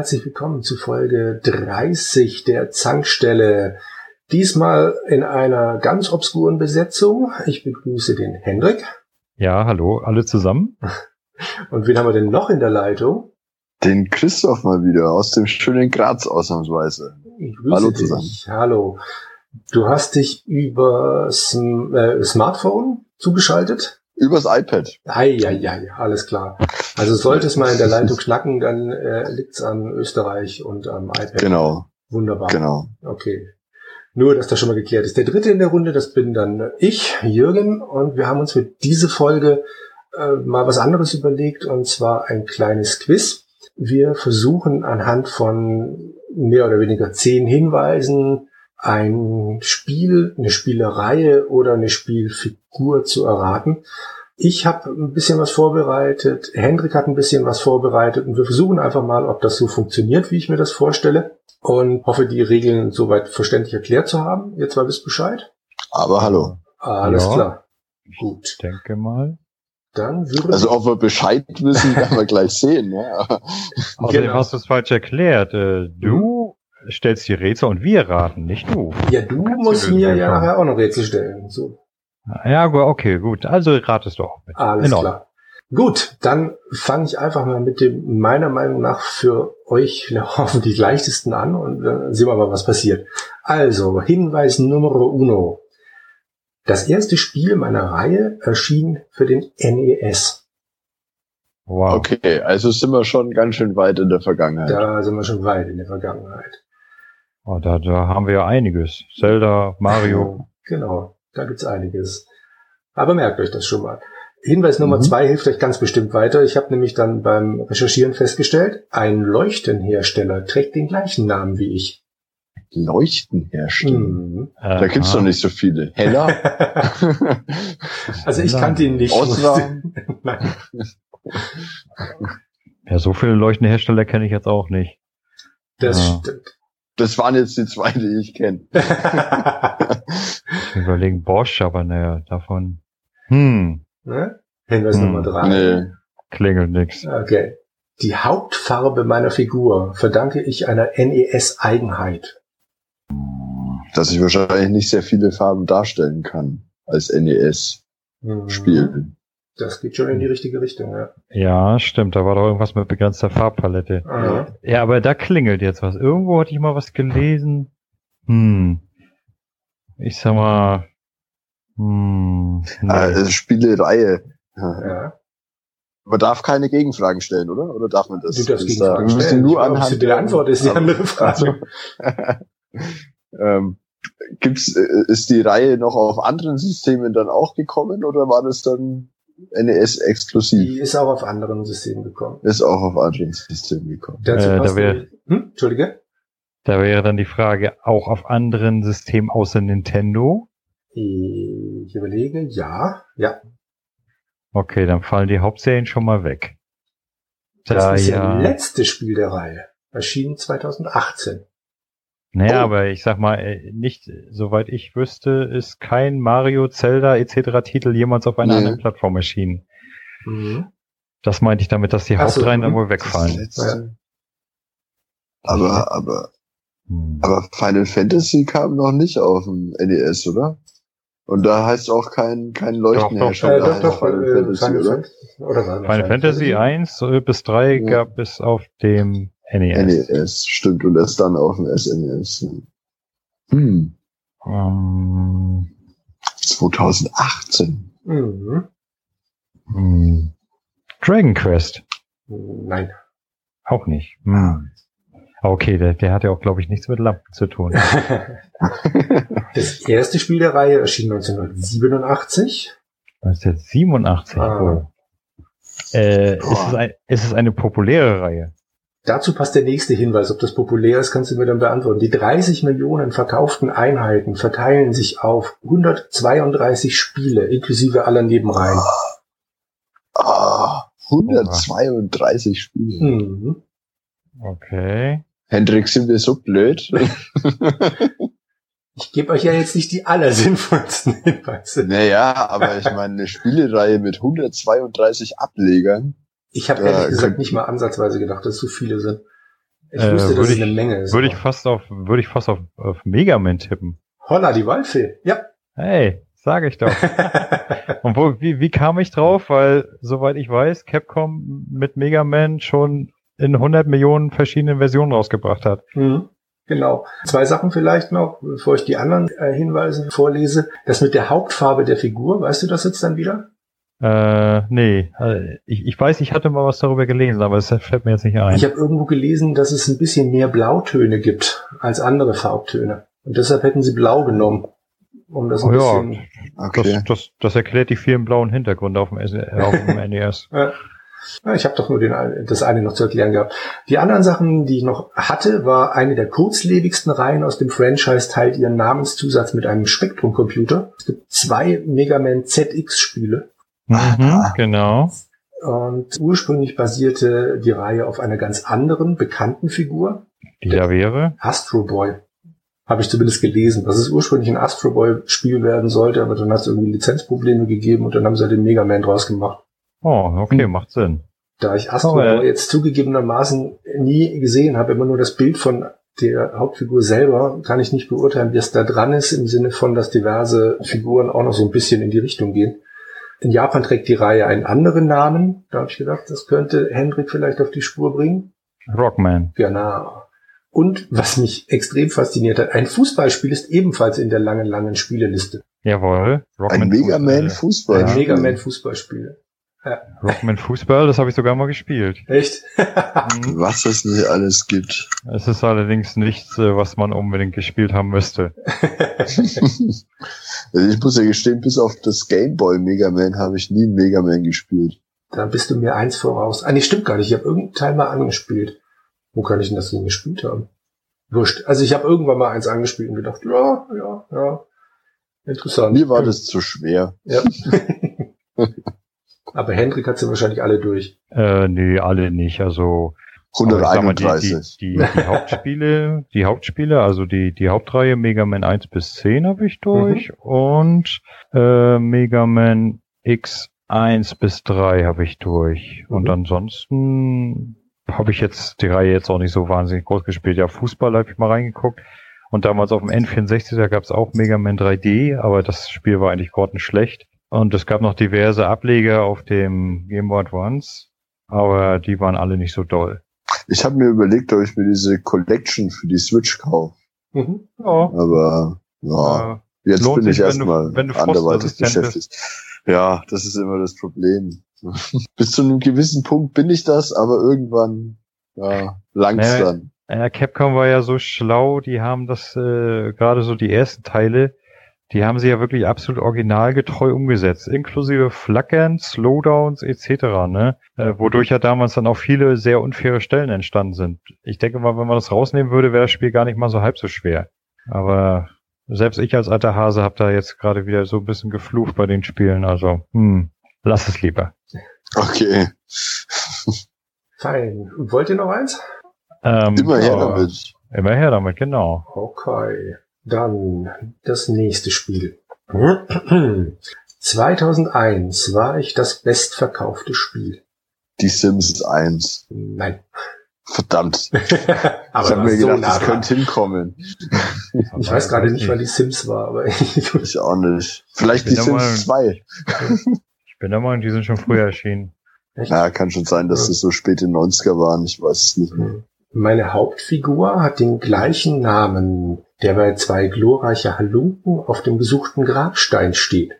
Herzlich willkommen zu Folge 30 der Zankstelle. Diesmal in einer ganz obskuren Besetzung. Ich begrüße den Hendrik. Ja, hallo, alle zusammen. Und wen haben wir denn noch in der Leitung? Den Christoph mal wieder aus dem schönen Graz ausnahmsweise. hallo zusammen. Dich. Hallo. Du hast dich über äh, Smartphone zugeschaltet? Übers iPad. Ei, ei, ei, alles klar. Also sollte es mal in der Leitung knacken, dann äh, liegt's an Österreich und am iPad. Genau. Wunderbar. Genau. Okay. Nur, dass das schon mal geklärt ist. Der dritte in der Runde, das bin dann ich, Jürgen, und wir haben uns für diese Folge äh, mal was anderes überlegt, und zwar ein kleines Quiz. Wir versuchen anhand von mehr oder weniger zehn Hinweisen ein Spiel, eine Spielereihe oder eine Spielfigur zu erraten. Ich habe ein bisschen was vorbereitet, Hendrik hat ein bisschen was vorbereitet und wir versuchen einfach mal, ob das so funktioniert, wie ich mir das vorstelle und hoffe, die Regeln soweit verständlich erklärt zu haben. Jetzt mal wisst Bescheid. Aber hallo. Alles ja, klar. Gut. Ich denke mal. Dann würde also ob wir Bescheid wissen, werden wir gleich sehen. Ja. Außerdem genau. hast du es falsch erklärt. Äh, du stellst die Rätsel und wir raten, nicht du. Ja, du Kannst musst du mir ja nachher auch noch Rätsel stellen. So. Ja, okay, gut. Also ratest du auch mit. Alles klar. Gut, dann fange ich einfach mal mit dem meiner Meinung nach für euch hoffentlich leichtesten an und dann sehen wir mal, was passiert. Also, Hinweis Nummer uno. Das erste Spiel meiner Reihe erschien für den NES. Wow. Okay, also sind wir schon ganz schön weit in der Vergangenheit. Da sind wir schon weit in der Vergangenheit. Oh, da, da haben wir ja einiges. Zelda, Mario. Genau, da gibt's einiges. Aber merkt euch das schon mal. Hinweis Nummer mhm. zwei hilft euch ganz bestimmt weiter. Ich habe nämlich dann beim Recherchieren festgestellt, ein Leuchtenhersteller trägt den gleichen Namen wie ich. Leuchtenhersteller? Mhm. Da gibt's doch nicht so viele. Heller? also ich kannte ihn nicht. ja, so viele Leuchtenhersteller kenne ich jetzt auch nicht. Das ja. stimmt. Das waren jetzt die zwei, die ich kenne. ich überlegen Bosch, aber naja, davon. Hm. Ne? Hinweis hm. Nummer drei. Nee. Klingelt nix. Okay. Die Hauptfarbe meiner Figur verdanke ich einer NES-Eigenheit. Dass ich wahrscheinlich nicht sehr viele Farben darstellen kann als NES-Spiel. Mhm. Das geht schon in die richtige Richtung, ja. Ja, stimmt. Da war doch irgendwas mit begrenzter Farbpalette. Aha. Ja, aber da klingelt jetzt was. Irgendwo hatte ich mal was gelesen. Hm. Ich sag mal. Hm. Nee. Also Spielereihe. Ja. Man darf keine Gegenfragen stellen, oder? Oder darf man das? Du darfst Gegenfragen da, stellen. Nur anhand der Antwort ist die andere Frage. Also, ähm, gibt's, äh, ist die Reihe noch auf anderen Systemen dann auch gekommen oder war das dann NES exklusiv. Die ist auch auf anderen Systemen gekommen. Ist auch auf anderen Systemen gekommen. Äh, da wär, hm? Entschuldige? Da wäre dann die Frage, auch auf anderen Systemen außer Nintendo? Ich überlege, ja, ja. Okay, dann fallen die Hauptserien schon mal weg. Das da, ist ja das letzte Spiel der Reihe. Erschienen 2018. Naja, oh. aber ich sag mal, äh, nicht, soweit ich wüsste, ist kein Mario, Zelda etc. Titel jemals auf einer nee. anderen Plattform erschienen. Mhm. Das meinte ich damit, dass die Hauptreihen dann wohl wegfallen. Ja. Aber, aber, hm. aber Final Fantasy kam noch nicht auf dem NES, oder? Und da heißt auch kein, kein Leuchtenhersteller. Doch, doch, doch, Final, äh, Fantasy, Final, oder? Oder Final, Final Fantasy 1 bis 3 ja. gab es auf dem NES. NES, stimmt. Und erst dann auf dem SNES. Hm. Um, 2018. Mhm. Hm. Dragon Quest. Nein. Auch nicht. Hm. Okay, der, der hat ja auch, glaube ich, nichts mit Lampen zu tun. das erste Spiel der Reihe erschien 1987. 1987? Ah. Oh. Äh, ist, es ein, ist es eine populäre Reihe? Dazu passt der nächste Hinweis. Ob das populär ist, kannst du mir dann beantworten. Die 30 Millionen verkauften Einheiten verteilen sich auf 132 Spiele, inklusive aller Nebenreihen. Ah, 132 Spiele. Mhm. Okay. Hendrik, sind wir so blöd? ich gebe euch ja jetzt nicht die allersinnvollsten Hinweise. Naja, aber ich meine, eine Spielereihe mit 132 Ablegern. Ich habe ehrlich gesagt nicht mal ansatzweise gedacht, dass es so viele sind. Ich äh, wusste, dass es eine Menge ist. Würde ich fast auf, würde ich fast auf, auf Mega Man tippen. Holla, die Waldfee. Ja. Hey, sage ich doch. Und wo, wie, wie kam ich drauf? Weil, soweit ich weiß, Capcom mit Mega Man schon in 100 Millionen verschiedenen Versionen rausgebracht hat. Mhm. Genau. Zwei Sachen vielleicht noch, bevor ich die anderen äh, Hinweise vorlese. Das mit der Hauptfarbe der Figur, weißt du das jetzt dann wieder? Äh, nee. Also ich, ich weiß, ich hatte mal was darüber gelesen, aber es fällt mir jetzt nicht ein. Ich habe irgendwo gelesen, dass es ein bisschen mehr Blautöne gibt als andere Farbtöne. Und deshalb hätten sie blau genommen. Um das ein oh, bisschen. Ja, okay. das, das, das erklärt die vielen blauen Hintergründe auf dem, auf dem NES. ja. Ich habe doch nur den, das eine noch zu erklären gehabt. Die anderen Sachen, die ich noch hatte, war eine der kurzlebigsten Reihen aus dem Franchise, teilt ihren Namenszusatz mit einem Spektrum-Computer. Es gibt zwei Mega Man ZX-Spiele. Mhm, genau. Und ursprünglich basierte die Reihe auf einer ganz anderen, bekannten Figur. Die da wäre? Astro Boy. Habe ich zumindest gelesen, dass es ursprünglich ein Astro Boy-Spiel werden sollte, aber dann hat es irgendwie Lizenzprobleme gegeben und dann haben sie halt den Mega Man draus gemacht. Oh, okay, hm. macht Sinn. Da ich Astro oh, äh, jetzt zugegebenermaßen nie gesehen habe, immer nur das Bild von der Hauptfigur selber, kann ich nicht beurteilen, wie es da dran ist, im Sinne von, dass diverse Figuren auch noch so ein bisschen in die Richtung gehen. In Japan trägt die Reihe einen anderen Namen. Da habe ich gedacht, das könnte Hendrik vielleicht auf die Spur bringen. Rockman. Genau. Und was mich extrem fasziniert hat, ein Fußballspiel ist ebenfalls in der langen, langen Spieleliste. Jawohl. Rockman ein Mega Man Fußball. Ein Mega Man Fußballspiel. Ja. Rockman Fußball, das habe ich sogar mal gespielt. Echt? Mhm. was es nicht alles gibt. Es ist allerdings nichts, äh, was man unbedingt gespielt haben müsste. ich muss ja gestehen, bis auf das Gameboy Mega Man habe ich nie Mega Man gespielt. Da bist du mir eins voraus. Ah, nee, stimmt gar nicht. Ich habe irgendeinen Teil mal angespielt. Wo kann ich denn das denn gespielt haben? Wurscht. Also ich habe irgendwann mal eins angespielt und gedacht, ja, ja, ja. Interessant. Mir war das zu schwer. Ja. Aber Hendrik hat sie wahrscheinlich alle durch. Äh, nee, alle nicht. Also 131. Die, die, die, die, Hauptspiele, die Hauptspiele, also die, die Hauptreihe Mega Man 1 bis 10 habe ich durch mhm. und äh, Mega Man X1 bis 3 habe ich durch. Mhm. Und ansonsten habe ich jetzt die Reihe jetzt auch nicht so wahnsinnig groß gespielt. Ja, Fußball habe ich mal reingeguckt. Und damals auf dem N64, da gab es auch Mega Man 3D, aber das Spiel war eigentlich grottenschlecht. Und es gab noch diverse Ableger auf dem Game Boy Advance, aber die waren alle nicht so doll. Ich habe mir überlegt, ob ich mir diese Collection für die Switch kaufe. Mhm. Ja. Aber ja, äh, jetzt bin ich erstmal anderweitig beschäftigt. Ja, das ist immer das Problem. Bis zu einem gewissen Punkt bin ich das, aber irgendwann ja, langt's naja, dann. Ja, Capcom war ja so schlau, die haben das äh, gerade so die ersten Teile die haben sie ja wirklich absolut originalgetreu umgesetzt, inklusive Flackern, Slowdowns etc., ne? Äh, wodurch ja damals dann auch viele sehr unfaire Stellen entstanden sind. Ich denke mal, wenn man das rausnehmen würde, wäre das Spiel gar nicht mal so halb so schwer. Aber selbst ich als alter Hase habe da jetzt gerade wieder so ein bisschen geflucht bei den Spielen, also hm, lass es lieber. Okay. Fein. Und wollt ihr noch eins? Ähm, immer her damit. Immer her damit, genau. Okay. Dann das nächste Spiel. 2001 war ich das bestverkaufte Spiel. Die Sims 1. Nein. Verdammt. aber ich habe mir gedacht, das könnte hinkommen. Ich weiß gerade nicht, wann die Sims war, aber ich auch nicht. Vielleicht die Sims Meinung, 2. ich bin der Meinung, die sind schon früher erschienen. Echt? Ja, kann schon sein, dass ja. das so spät in 90er waren. Ich weiß es nicht mehr. Meine Hauptfigur hat den gleichen Namen, der bei zwei glorreiche Halunken auf dem gesuchten Grabstein steht.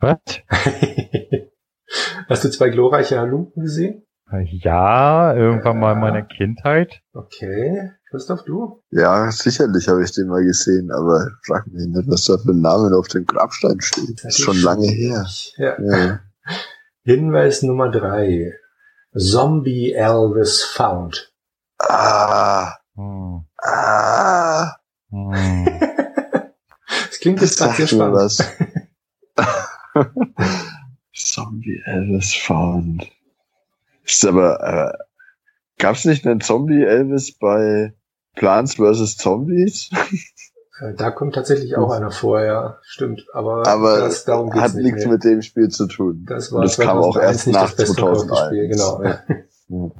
Was? Hast du zwei glorreiche Halunken gesehen? Ja, irgendwann ja. mal in meiner Kindheit. Okay. Christoph, du? Ja, sicherlich habe ich den mal gesehen, aber frag mich nicht, was da für ein Name auf dem Grabstein steht. Das ist schon lange her. Ja. ja. Hinweis Nummer drei. Zombie Elvis Found. Ah. Hm. Ah. Hm. das klingt jetzt gerade sehr spannend. Was. Zombie Elvis Found. Ist aber, äh, gab's nicht einen Zombie Elvis bei Plants vs. Zombies? Äh, da kommt tatsächlich auch einer vor, ja, stimmt. Aber, aber das, darum geht's hat nichts mit dem Spiel zu tun. Das, war, das kam auch erst nach 2001. Spiel, genau. Ja.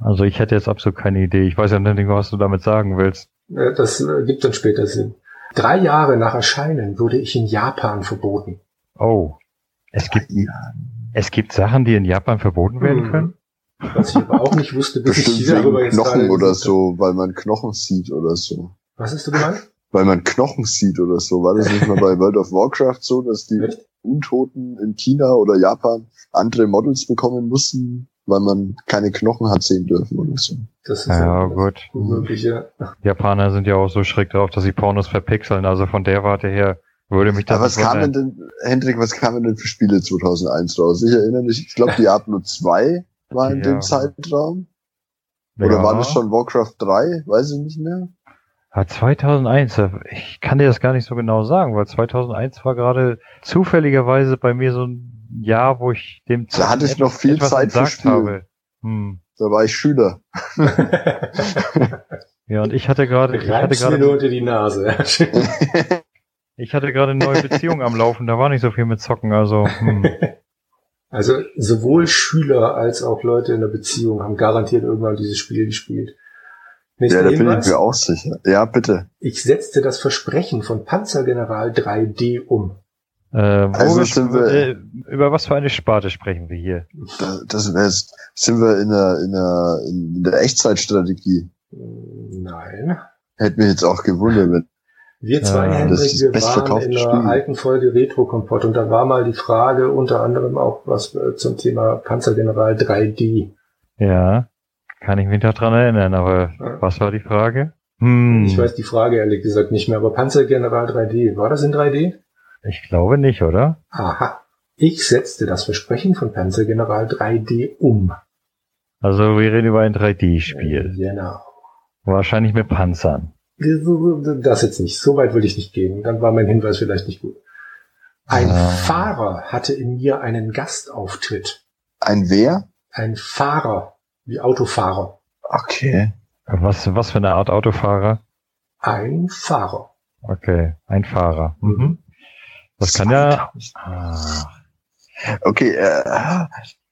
Also ich hätte jetzt absolut keine Idee. Ich weiß ja nicht, was du damit sagen willst. Das äh, gibt dann später Sinn. Drei Jahre nach Erscheinen wurde ich in Japan verboten. Oh. Es gibt, es gibt Sachen, die in Japan verboten werden hm. können? Was ich aber auch nicht wusste, bis Bestimmt ich darüber jetzt Knochen oder so, weil man Knochen sieht oder so. Was hast du gemeint? Weil man Knochen sieht oder so. War das nicht mal bei World of Warcraft so, dass die Echt? Untoten in China oder Japan andere Models bekommen mussten, weil man keine Knochen hat sehen dürfen oder so. Das ist ja, gut. Unmögliche. Japaner sind ja auch so schräg drauf, dass sie Pornos verpixeln. Also von der Warte her würde mich das. Aber was kamen denn, Hendrik, was kamen denn für Spiele 2001 raus? Ich erinnere mich, ich glaube Diablo 2 war in ja. dem Zeitraum. Oder ja. war das schon Warcraft 3? Weiß ich nicht mehr. Ja, 2001, ich kann dir das gar nicht so genau sagen, weil 2001 war gerade zufälligerweise bei mir so ein Jahr, wo ich dem Da hatte ich noch viel Zeit für Spiele. habe. Hm. Da war ich Schüler. ja, und ich hatte gerade, ich hatte gerade nur unter die Nase. ich hatte gerade eine neue Beziehung am Laufen, da war nicht so viel mit Zocken, also. Hm. Also sowohl Schüler als auch Leute in der Beziehung haben garantiert irgendwann dieses Spiel gespielt. Nächster ja, da bin ich mir auch sicher. Ja, bitte. Ich setzte das Versprechen von Panzergeneral 3D um. Äh, also sind wir, äh, über was für eine Sparte sprechen wir hier? Das, das sind wir in der, in der, in der Echtzeitstrategie. Nein. Hätte mich jetzt auch gewundert, wenn wir zwei, ja, Hendrik, wir waren in der Spiel. alten Folge Retro Kompott und da war mal die Frage unter anderem auch was äh, zum Thema Panzergeneral 3D. Ja, kann ich mich noch dran erinnern, aber ja. was war die Frage? Hm. Ich weiß die Frage ehrlich gesagt nicht mehr, aber Panzergeneral 3D, war das in 3D? Ich glaube nicht, oder? Aha. Ich setzte das Versprechen von Panzergeneral 3D um. Also wir reden über ein 3D-Spiel. Genau. Wahrscheinlich mit Panzern. Das jetzt nicht. So weit will ich nicht gehen. Dann war mein Hinweis vielleicht nicht gut. Ein ah. Fahrer hatte in mir einen Gastauftritt. Ein wer? Ein Fahrer, wie Autofahrer. Okay. Was, was für eine Art Autofahrer? Ein Fahrer. Okay, ein Fahrer. Mhm. Das kann ja. Ah. Okay, äh,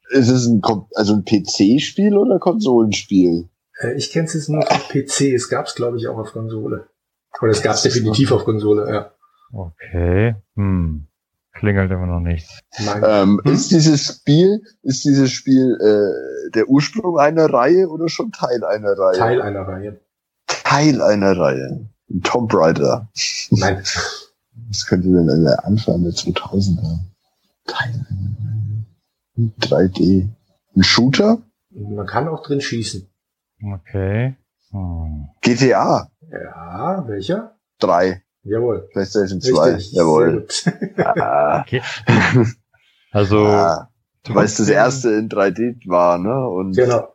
ist es ein, also ein PC-Spiel oder Konsolenspiel? Äh, ich kenne es jetzt nur auf PC. Es gab es, glaube ich, auch auf Konsole. Oder es gab es definitiv auf Konsole, ja. Okay. Hm. Klingelt immer noch nichts. Ähm, hm? Ist dieses Spiel, ist dieses Spiel äh, der Ursprung einer Reihe oder schon Teil einer Reihe? Teil einer Reihe. Teil einer Reihe. Tomb Raider. Nein. Was könnte denn der Anfang der 2000er? Teil einer Reihe. 3D. Ein Shooter? Man kann auch drin schießen. Okay. Hm. GTA. Ja, welcher? Drei. Jawohl. PlayStation 2. Jawohl. ah. okay. Also. Ah. Weil es das erste in 3D war, ne? Und genau.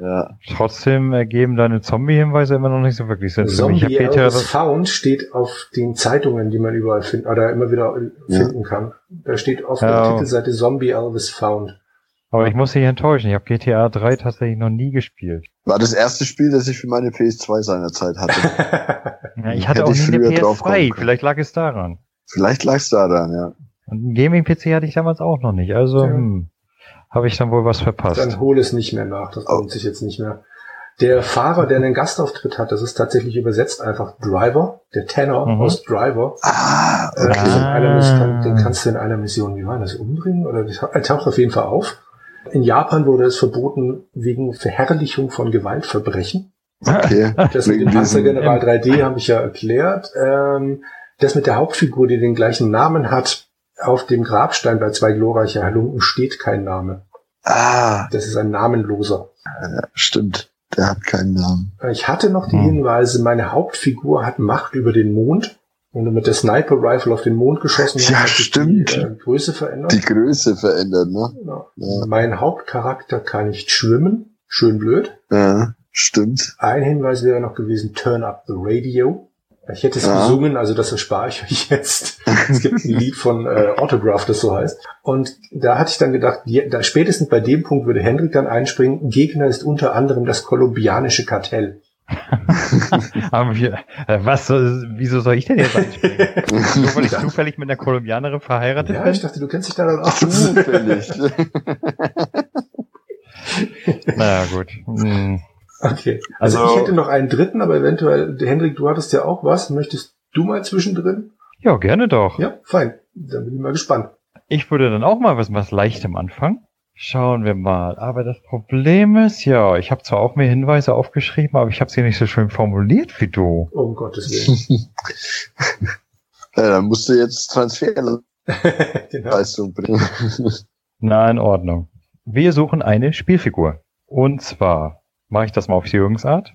Ja. Trotzdem ergeben deine Zombie-Hinweise immer noch nicht so wirklich Sinn. Zombie Elvis Found steht auf den Zeitungen, die man überall findet, oder immer wieder finden ja. kann. Da steht auf ja. der Titelseite Zombie Elvis Found. Aber ich muss dich enttäuschen, ich habe GTA 3 tatsächlich noch nie gespielt. War das erste Spiel, das ich für meine PS2 seinerzeit hatte. ja, ich hatte Hätte auch nie eine PS2, vielleicht lag es daran. Vielleicht lag es daran, ja. Und einen Gaming-PC hatte ich damals auch noch nicht, also ja. hm, habe ich dann wohl was verpasst. Dann hole es nicht mehr nach, das lohnt oh. sich jetzt nicht mehr. Der Fahrer, der einen Gastauftritt hat, das ist tatsächlich übersetzt einfach Driver, der Tenor mhm. aus Driver. Ah, okay. Äh, den, kannst du in einer Mission, wie war das, umbringen? Oder er taucht auf jeden Fall auf. In Japan wurde es verboten wegen Verherrlichung von Gewaltverbrechen. Okay. Das mit dem Panzergeneral 3D habe ich ja erklärt. Ähm, das mit der Hauptfigur, die den gleichen Namen hat, auf dem Grabstein bei zwei glorreicher Halunken steht kein Name. Ah. Das ist ein namenloser. Ja, stimmt. Der hat keinen Namen. Ich hatte noch die hm. Hinweise, meine Hauptfigur hat Macht über den Mond. Wenn du mit der Sniper Rifle auf den Mond geschossen hast, ja, stimmt. die äh, Größe verändert. Die Größe verändert, ne? Ja. Ja. Mein Hauptcharakter kann nicht schwimmen. Schön blöd. Ja, stimmt. Ein Hinweis wäre noch gewesen, turn up the radio. Ich hätte es ja. gesungen, also das erspare ich euch jetzt. es gibt ein Lied von äh, Autograph, das so heißt. Und da hatte ich dann gedacht, die, da spätestens bei dem Punkt würde Hendrik dann einspringen. Gegner ist unter anderem das kolumbianische Kartell. Aber wir, äh, was, wieso soll ich denn jetzt einspringen? Nur weil ich zufällig mit einer Kolumbianerin verheiratet ja, bin? ich dachte, du kennst dich da dann auch. Zufällig. naja, gut. Hm. Okay. Also, also, ich hätte noch einen dritten, aber eventuell, Hendrik, du hattest ja auch was. Möchtest du mal zwischendrin? Ja, gerne doch. Ja, fein. Dann bin ich mal gespannt. Ich würde dann auch mal was, was Leichtem anfangen. Schauen wir mal. Aber das Problem ist, ja, ich habe zwar auch mehr Hinweise aufgeschrieben, aber ich habe sie nicht so schön formuliert wie du. Oh, um Gottes Willen. ja, dann musst du jetzt Transferleistung genau. bringen. Na, in Ordnung. Wir suchen eine Spielfigur. Und zwar mache ich das mal auf Jürgens Art.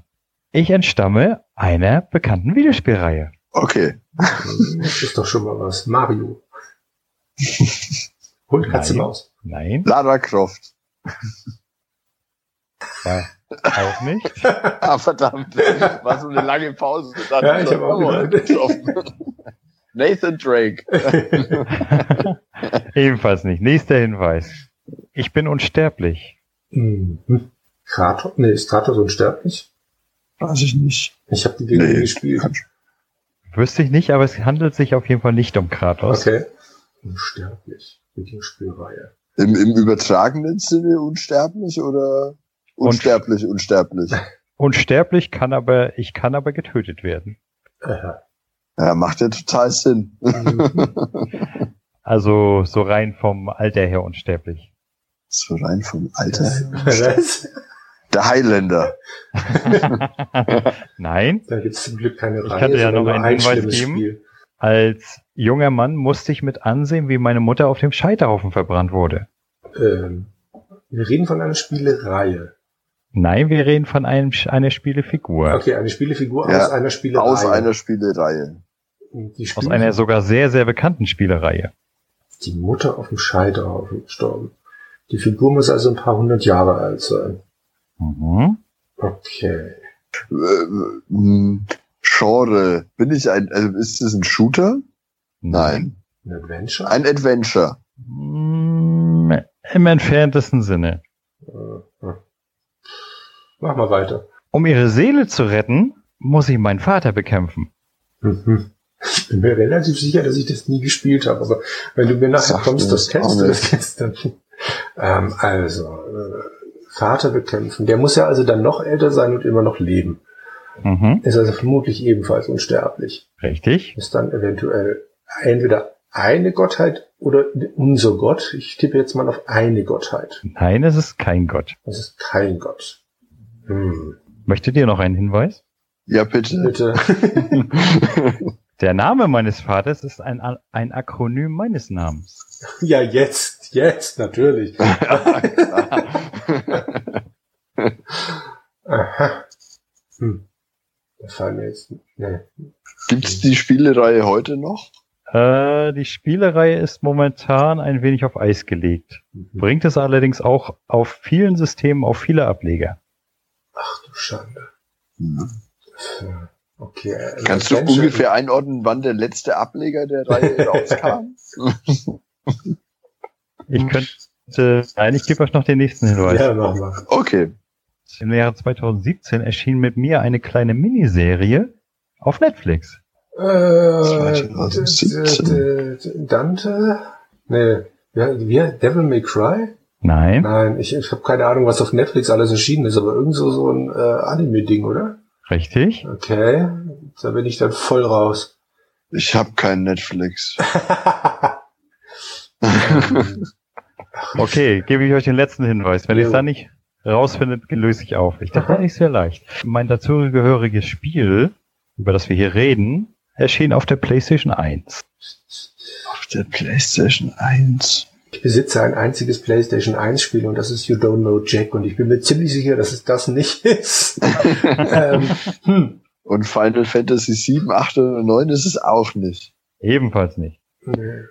Ich entstamme einer bekannten Videospielreihe. Okay. Das ist doch schon mal was. Mario. Hund, Katze, Nein. Maus. Nein. Lara Croft. Ja, auch nicht. ah, verdammt. War so eine lange Pause. Dann ja, ich habe auch gedacht. Nathan Drake. Ebenfalls nicht. Nächster Hinweis. Ich bin unsterblich. Mhm. Kratos? Nee, ist Kratos unsterblich? Weiß ich nicht. Ich habe die Dinge nee, gespielt. Wüsste ich nicht, aber es handelt sich auf jeden Fall nicht um Kratos. Okay. Unsterblich. Videospielreihe. Im, Im übertragenen Sinne unsterblich oder unsterblich, unsterblich? Unsterblich kann aber, ich kann aber getötet werden. Aha. Ja, macht ja total Sinn. also so rein vom Alter her unsterblich. So rein vom Alter her? Der Highlander. Nein. Da gibt es zum Glück keine Reihe. Ich könnte ja noch einen Hinweis geben. Spiel. Als junger Mann musste ich mit ansehen, wie meine Mutter auf dem Scheiterhaufen verbrannt wurde. Ähm, wir reden von einer Spielereihe. Nein, wir reden von einem, einer Spielefigur. Okay, eine Spielefigur ja, aus einer Spielereihe. Aus einer Spielereihe. aus einer sogar sehr, sehr bekannten Spielereihe. Die Mutter auf dem Scheiterhaufen gestorben. Die Figur muss also ein paar hundert Jahre alt sein. Mhm. Okay. Äh, Genre. Bin ich ein, also ist es ein Shooter? Nein. Ein Adventure? Ein Adventure. Mm, Im entferntesten Sinne. Äh, Mach mal weiter. Um ihre Seele zu retten, muss ich meinen Vater bekämpfen. Mhm. Ich bin mir relativ sicher, dass ich das nie gespielt habe, aber wenn du mir nachher kommst, das kennst du, das kennst du. Ähm, also, äh, Vater bekämpfen. Der muss ja also dann noch älter sein und immer noch leben. Mhm. Ist also vermutlich ebenfalls unsterblich. Richtig. Ist dann eventuell entweder eine Gottheit oder unser Gott. Ich tippe jetzt mal auf eine Gottheit. Nein, es ist kein Gott. Es ist kein Gott. Hm. Möchtet ihr noch einen Hinweis? Ja, bitte. Bitte. Der Name meines Vaters ist ein, ein Akronym meines Namens. Ja, jetzt, jetzt, natürlich. Aha. Hm. Das jetzt. Nee. Gibt's die Spielereihe heute noch? Äh, die Spielereihe ist momentan ein wenig auf Eis gelegt. Mhm. Bringt es allerdings auch auf vielen Systemen auf viele Ableger. Ach du Schande. Mhm. Okay. Äh, Kannst du ungefähr einordnen, wann der letzte Ableger der Reihe rauskam? ich könnte, nein, ich gebe euch noch den nächsten Hinweis. Ja, mach mal. Okay. Im Jahre 2017 erschien mit mir eine kleine Miniserie auf Netflix. Äh, 2017. Dante? Nee, wie, Devil May Cry? Nein. Nein, ich, ich habe keine Ahnung, was auf Netflix alles erschienen ist, aber irgend so, so ein äh, Anime-Ding, oder? Richtig. Okay, da bin ich dann voll raus. Ich habe kein Netflix. okay, gebe ich euch den letzten Hinweis. Wenn ja. ich es da nicht rausfindet, löse ich auf. Ich dachte, nicht sehr leicht. Mein dazugehöriges Spiel, über das wir hier reden, erschien auf der PlayStation 1. Auf der PlayStation 1. Ich besitze ein einziges PlayStation 1 Spiel und das ist You Don't Know Jack und ich bin mir ziemlich sicher, dass es das nicht ist. ähm, hm. Und Final Fantasy 7, 8 oder 9 ist es auch nicht. Ebenfalls nicht. Nee.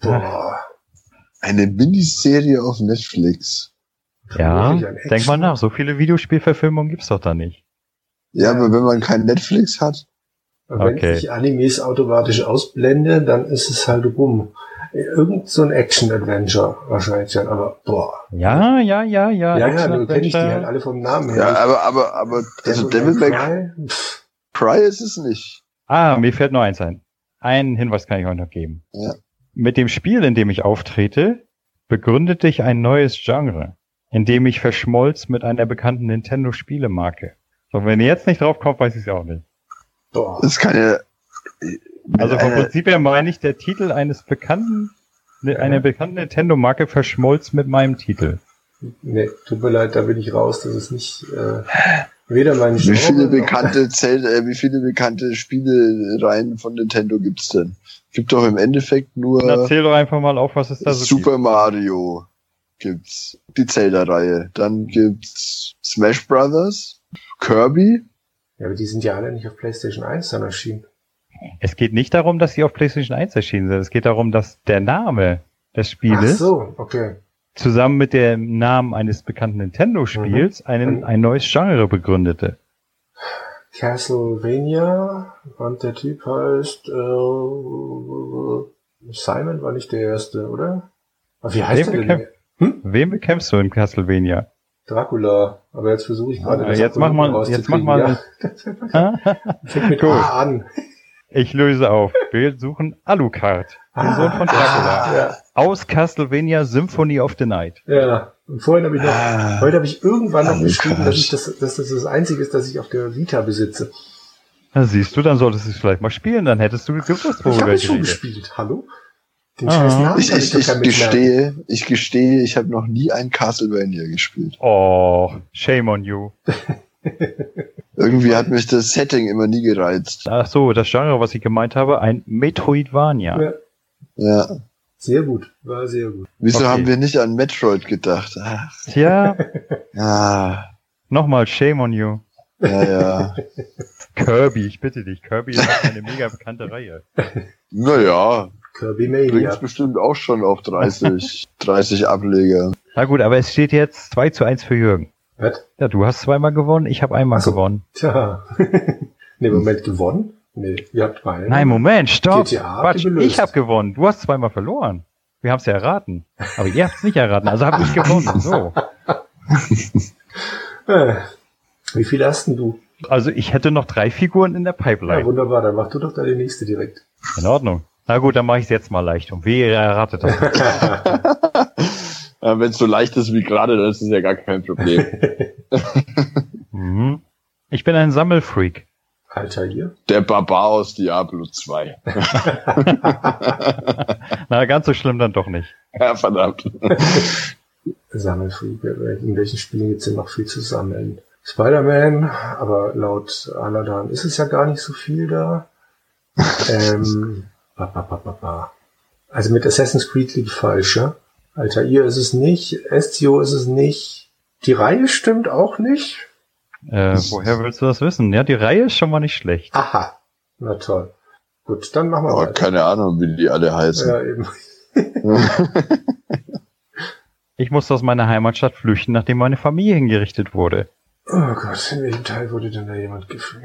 Boah. Eine Miniserie auf Netflix. Ja, denk mal nach, so viele Videospielverfilmungen gibt's doch da nicht. Ja, aber wenn man kein Netflix hat. Wenn okay. ich Animes automatisch ausblende, dann ist es halt rum. Irgend so ein Action-Adventure wahrscheinlich dann, aber boah. Ja, ja, ja, ja. Ja, ja, du kenne ich die halt alle vom Namen her. Ja, aber, aber, aber, also Devil May Cry, Cry ist es nicht. Ah, mir fällt nur eins ein. Einen Hinweis kann ich euch noch geben. Ja. Mit dem Spiel, in dem ich auftrete, begründete ich ein neues Genre. indem ich verschmolz mit einer bekannten Nintendo-Spielemarke. So, wenn ihr jetzt nicht drauf kommt, weiß ich es auch nicht. Boah. Das kann ja. Also vom Prinzip her meine ich, der Titel eines bekannten, einer bekannten Nintendo-Marke verschmolz mit meinem Titel. Nee, tut mir leid, da bin ich raus. Das ist nicht äh, weder mein Wie viele bekannte Zell, äh, wie viele bekannte Spielereihen von Nintendo gibt's denn? Gibt doch im Endeffekt nur. Dann erzähl doch einfach mal auf, was es da so Super gibt. Mario gibt's. Die Zelda-Reihe. Dann gibt's Smash Brothers, Kirby. Ja, aber die sind ja alle nicht auf PlayStation 1 dann erschienen. Es geht nicht darum, dass sie auf PlayStation 1 erschienen sind. Es geht darum, dass der Name des Spieles so, okay zusammen mit dem Namen eines bekannten Nintendo-Spiels mhm. einen, ein neues Genre begründete. Castlevania und der Typ heißt äh, Simon war nicht der erste, oder? Aber wie heißt Wem der denn? Hm? Wem bekämpfst du in Castlevania? Dracula, aber jetzt versuche ich gerade. Ah, jetzt mach mal, jetzt mach mal. Ja. Fängt mit A an. Ich löse auf. Wir suchen Alucard, den ah, Sohn von Dracula. Ah, ja. Aus Castlevania Symphony of the Night. Ja. Und vorhin habe ich noch, ah, heute habe ich irgendwann noch geschrieben, dass, ich das, dass das das Einzige ist, das ich auf der Vita besitze. Na siehst du, dann solltest du es vielleicht mal spielen, dann hättest du gewusst, worüber ich habe es schon gespielt. Hallo? Den Namen ich, ich, ich, ich gestehe, ich gestehe, ich habe noch nie ein Castlevania gespielt. Oh, shame on you. Irgendwie hat mich das Setting immer nie gereizt. Ach so, das Genre, was ich gemeint habe, ein Metroidvania. Ja. ja. Sehr gut, war sehr gut. Wieso okay. haben wir nicht an Metroid gedacht? Ach. Tja. ah. Nochmal, shame on you. Ja, ja. Kirby, ich bitte dich. Kirby ist eine mega bekannte Reihe. Naja. Kirby Mania. Bringt bestimmt auch schon auf 30, 30 Ableger. Na gut, aber es steht jetzt 2 zu 1 für Jürgen. Was? Ja, du hast zweimal gewonnen, ich habe einmal so, gewonnen. Tja. nee, Moment, gewonnen? Nee, ihr habt beide. Nein, Moment, stopp. GTA Quatsch, ich habe gewonnen. Du hast zweimal verloren. Wir haben es ja erraten. Aber ihr habt es nicht erraten, also habe ich gewonnen. So. Äh, wie viele hast denn du? Also ich hätte noch drei Figuren in der Pipeline. Ja, wunderbar, dann mach du doch da die nächste direkt. In Ordnung. Na gut, dann mache ich es jetzt mal leicht. Und wie ihr erratet das? Äh, Wenn es so leicht ist wie gerade, dann ist es ja gar kein Problem. mhm. Ich bin ein Sammelfreak. Alter hier. Der Barbar aus Diablo 2. Na, ganz so schlimm dann doch nicht. Ja, verdammt. Sammelfreak. In welchen Spielen gibt es denn noch viel zu sammeln? Spider-Man, aber laut Aladan ist es ja gar nicht so viel da. ähm, also mit Assassin's Creed liegt falsch, ja? Altair ist es nicht, Ezio ist es nicht. Die Reihe stimmt auch nicht. Äh, woher willst du das wissen? Ja, die Reihe ist schon mal nicht schlecht. Aha, na toll. Gut, dann machen wir Aber keine Ahnung, wie die alle heißen. Ja, eben. ich musste aus meiner Heimatstadt flüchten, nachdem meine Familie hingerichtet wurde. Oh Gott, in welchem Teil wurde denn da jemand geführt?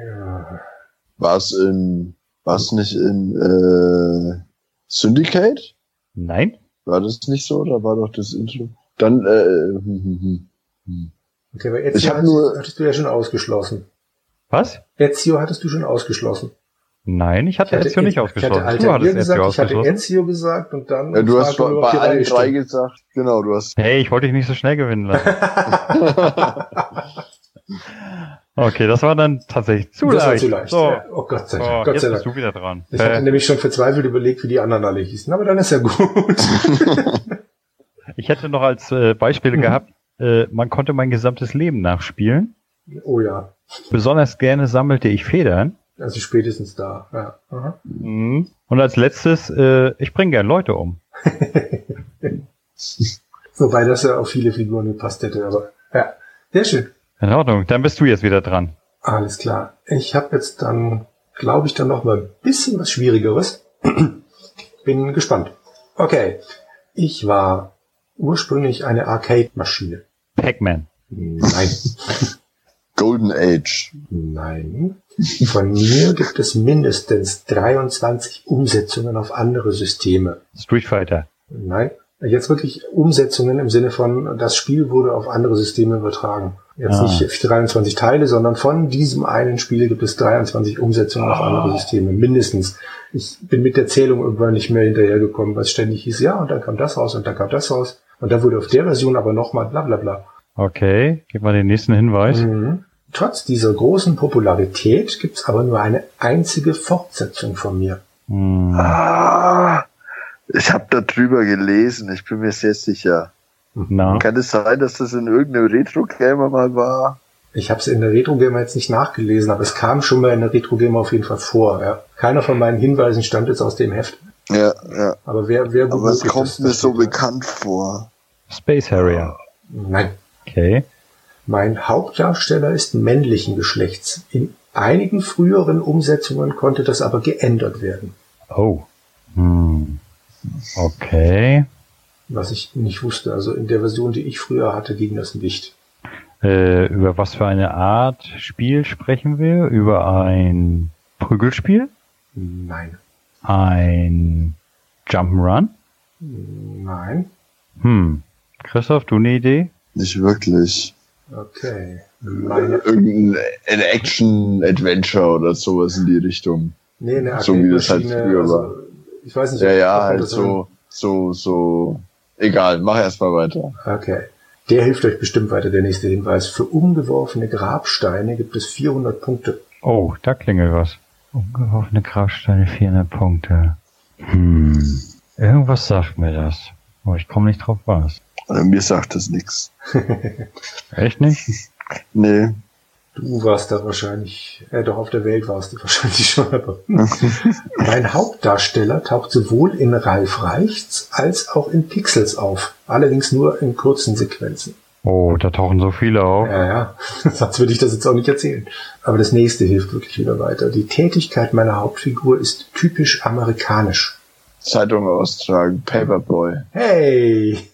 War es in, war es nicht in äh, Syndicate? Nein. War das nicht so? Da war doch das Intro. Dann, äh, hm, hm, hm. hm. Okay, aber Ezio ich hab nur, hattest du ja schon ausgeschlossen. Was? Ezio hattest du schon ausgeschlossen. Nein, ich hatte, ich hatte Ezio nicht ausgeschlossen. Ich hatte du hattest gesagt, Ezio ich hatte Ezio gesagt und dann. Ja, du hast bei, bei allen drei gesagt. Genau, du hast. Hey, ich wollte dich nicht so schnell gewinnen lassen. Okay, das war dann tatsächlich zu das leicht. War zu leicht. So. Ja. Oh Gott sei Dank. Oh, Gott sei Dank. bist du wieder dran. Ich äh. hatte nämlich schon verzweifelt überlegt, wie die anderen alle hießen, aber dann ist ja gut. ich hätte noch als äh, Beispiele mhm. gehabt, äh, man konnte mein gesamtes Leben nachspielen. Oh ja. Besonders gerne sammelte ich Federn. Also spätestens da, ja. Mhm. Und als letztes, äh, ich bringe gern Leute um. Wobei das ja auf viele Figuren gepasst hätte, aber ja, sehr schön. In Ordnung, dann bist du jetzt wieder dran. Alles klar. Ich habe jetzt dann, glaube ich, dann noch mal ein bisschen was Schwierigeres. Bin gespannt. Okay, ich war ursprünglich eine Arcade-Maschine. Pac-Man. Nein. Golden Age. Nein. Von mir gibt es mindestens 23 Umsetzungen auf andere Systeme. Street Fighter. Nein. Jetzt wirklich Umsetzungen im Sinne von, das Spiel wurde auf andere Systeme übertragen. Jetzt ah. nicht 23 Teile, sondern von diesem einen Spiel gibt es 23 Umsetzungen auf andere Systeme, mindestens. Ich bin mit der Zählung irgendwann nicht mehr hinterhergekommen, weil es ständig hieß, ja, und dann kam das raus und dann kam das raus. Und dann wurde auf der Version aber nochmal bla bla bla. Okay, gib mal den nächsten Hinweis. Mhm. Trotz dieser großen Popularität gibt's aber nur eine einzige Fortsetzung von mir. Mhm. Ah, ich habe darüber gelesen, ich bin mir sehr sicher. Na. Kann es sein, dass das in irgendeinem Retro-Gamer mal war? Ich habe es in der Retro-Gamer jetzt nicht nachgelesen, aber es kam schon mal in der Retro-Gamer auf jeden Fall vor. Ja. Keiner von meinen Hinweisen stammt jetzt aus dem Heft. Ja, ja. Aber wer, wer Aber es kommt das, mir das so bekannt vor. Space Harrier. Nein. Okay. Mein Hauptdarsteller ist männlichen Geschlechts. In einigen früheren Umsetzungen konnte das aber geändert werden. Oh. Hm. Okay. Was ich nicht wusste. Also in der Version, die ich früher hatte, ging das nicht. Äh, über was für eine Art Spiel sprechen wir? Über ein Prügelspiel? Nein. Ein Jump'n'Run? Nein. Hm. Christoph, du eine Idee? Nicht wirklich. Okay. Meine Irgendein Action-Adventure oder sowas in die Richtung. Nee, eine So wie das halt früher also, war. Ich weiß nicht. Ja, ja, halt so, so, so. Egal, mach erstmal weiter. Okay. Der hilft euch bestimmt weiter, der nächste Hinweis. Für umgeworfene Grabsteine gibt es 400 Punkte. Oh, da klingelt was. Umgeworfene Grabsteine, 400 Punkte. Hm. Irgendwas sagt mir das. Aber ich komme nicht drauf was. Also mir sagt das nichts. Echt nicht? Nee. Du warst da wahrscheinlich, äh, doch auf der Welt warst du wahrscheinlich schon. Aber mein Hauptdarsteller taucht sowohl in Ralf Reichts als auch in Pixels auf. Allerdings nur in kurzen Sequenzen. Oh, da tauchen so viele auf. Ja, ja. Sonst würde ich das jetzt auch nicht erzählen. Aber das nächste hilft wirklich wieder weiter. Die Tätigkeit meiner Hauptfigur ist typisch amerikanisch. Zeitung austragen, Paperboy. Hey!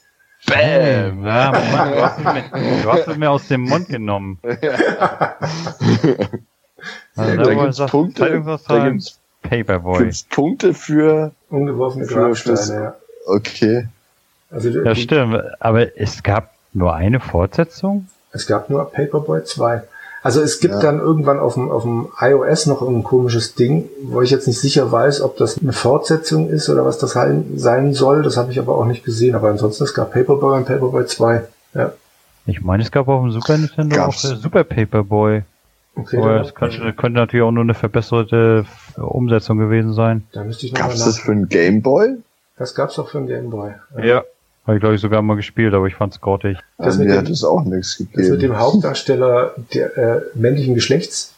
Bam! Ja, Mann, du, hast es mir, du hast es mir aus dem Mund genommen. also, da gibt's sagt, Punkte, da gibt's, Paperboy. Gibt's Punkte für ungeworfene Grabsteine, ja. Okay. Also, ja, stimmt. Aber es gab nur eine Fortsetzung? Es gab nur Paperboy 2. Also es gibt ja. dann irgendwann auf dem, auf dem iOS noch ein komisches Ding, wo ich jetzt nicht sicher weiß, ob das eine Fortsetzung ist oder was das sein soll. Das habe ich aber auch nicht gesehen. Aber ansonsten, es gab Paperboy und Paperboy 2. Ja. Ich meine, es gab auf dem Super Nintendo Gab's. auch Super Paperboy. Okay, aber es könnte, könnte, natürlich auch nur eine verbesserte Umsetzung gewesen sein. Da müsste ich noch Gab's das für einen Gameboy? Das gab's auch für einen Gameboy. Ja. ja. Habe ich, glaube ich, sogar mal gespielt, aber ich fand's grottig. Das mir hat es auch nichts gegeben. Das mit dem Hauptdarsteller der äh, männlichen Geschlechts,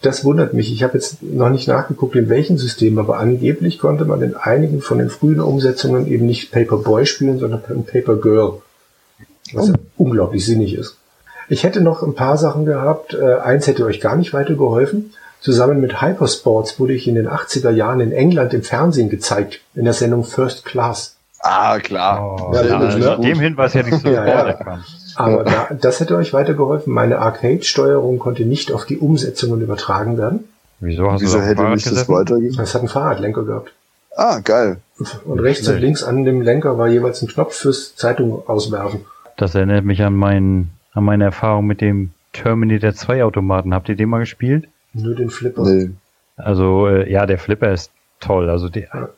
das wundert mich. Ich habe jetzt noch nicht nachgeguckt, in welchem System, aber angeblich konnte man in einigen von den frühen Umsetzungen eben nicht Paperboy spielen, sondern Paper Girl. Was oh. unglaublich sinnig ist. Ich hätte noch ein paar Sachen gehabt. Äh, eins hätte euch gar nicht weitergeholfen. Zusammen mit Hypersports wurde ich in den 80er Jahren in England im Fernsehen gezeigt, in der Sendung First Class. Ah, klar. Oh, ja, ja, also dem Hinweis hätte ich sofort ja, ja. Aber da, das hätte euch weitergeholfen. Meine Arcade-Steuerung konnte nicht auf die Umsetzungen übertragen werden. Wieso hast Wieso du hätte mich das weitergegeben? Das hat einen Fahrradlenker gehabt. Ah, geil. Und rechts und links an dem Lenker war jeweils ein Knopf fürs Zeitung auswerfen. Das erinnert mich an, mein, an meine Erfahrung mit dem Terminator 2 Automaten. Habt ihr den mal gespielt? Nur den Flipper. Nee. Also, äh, ja, der Flipper ist toll. Also, der,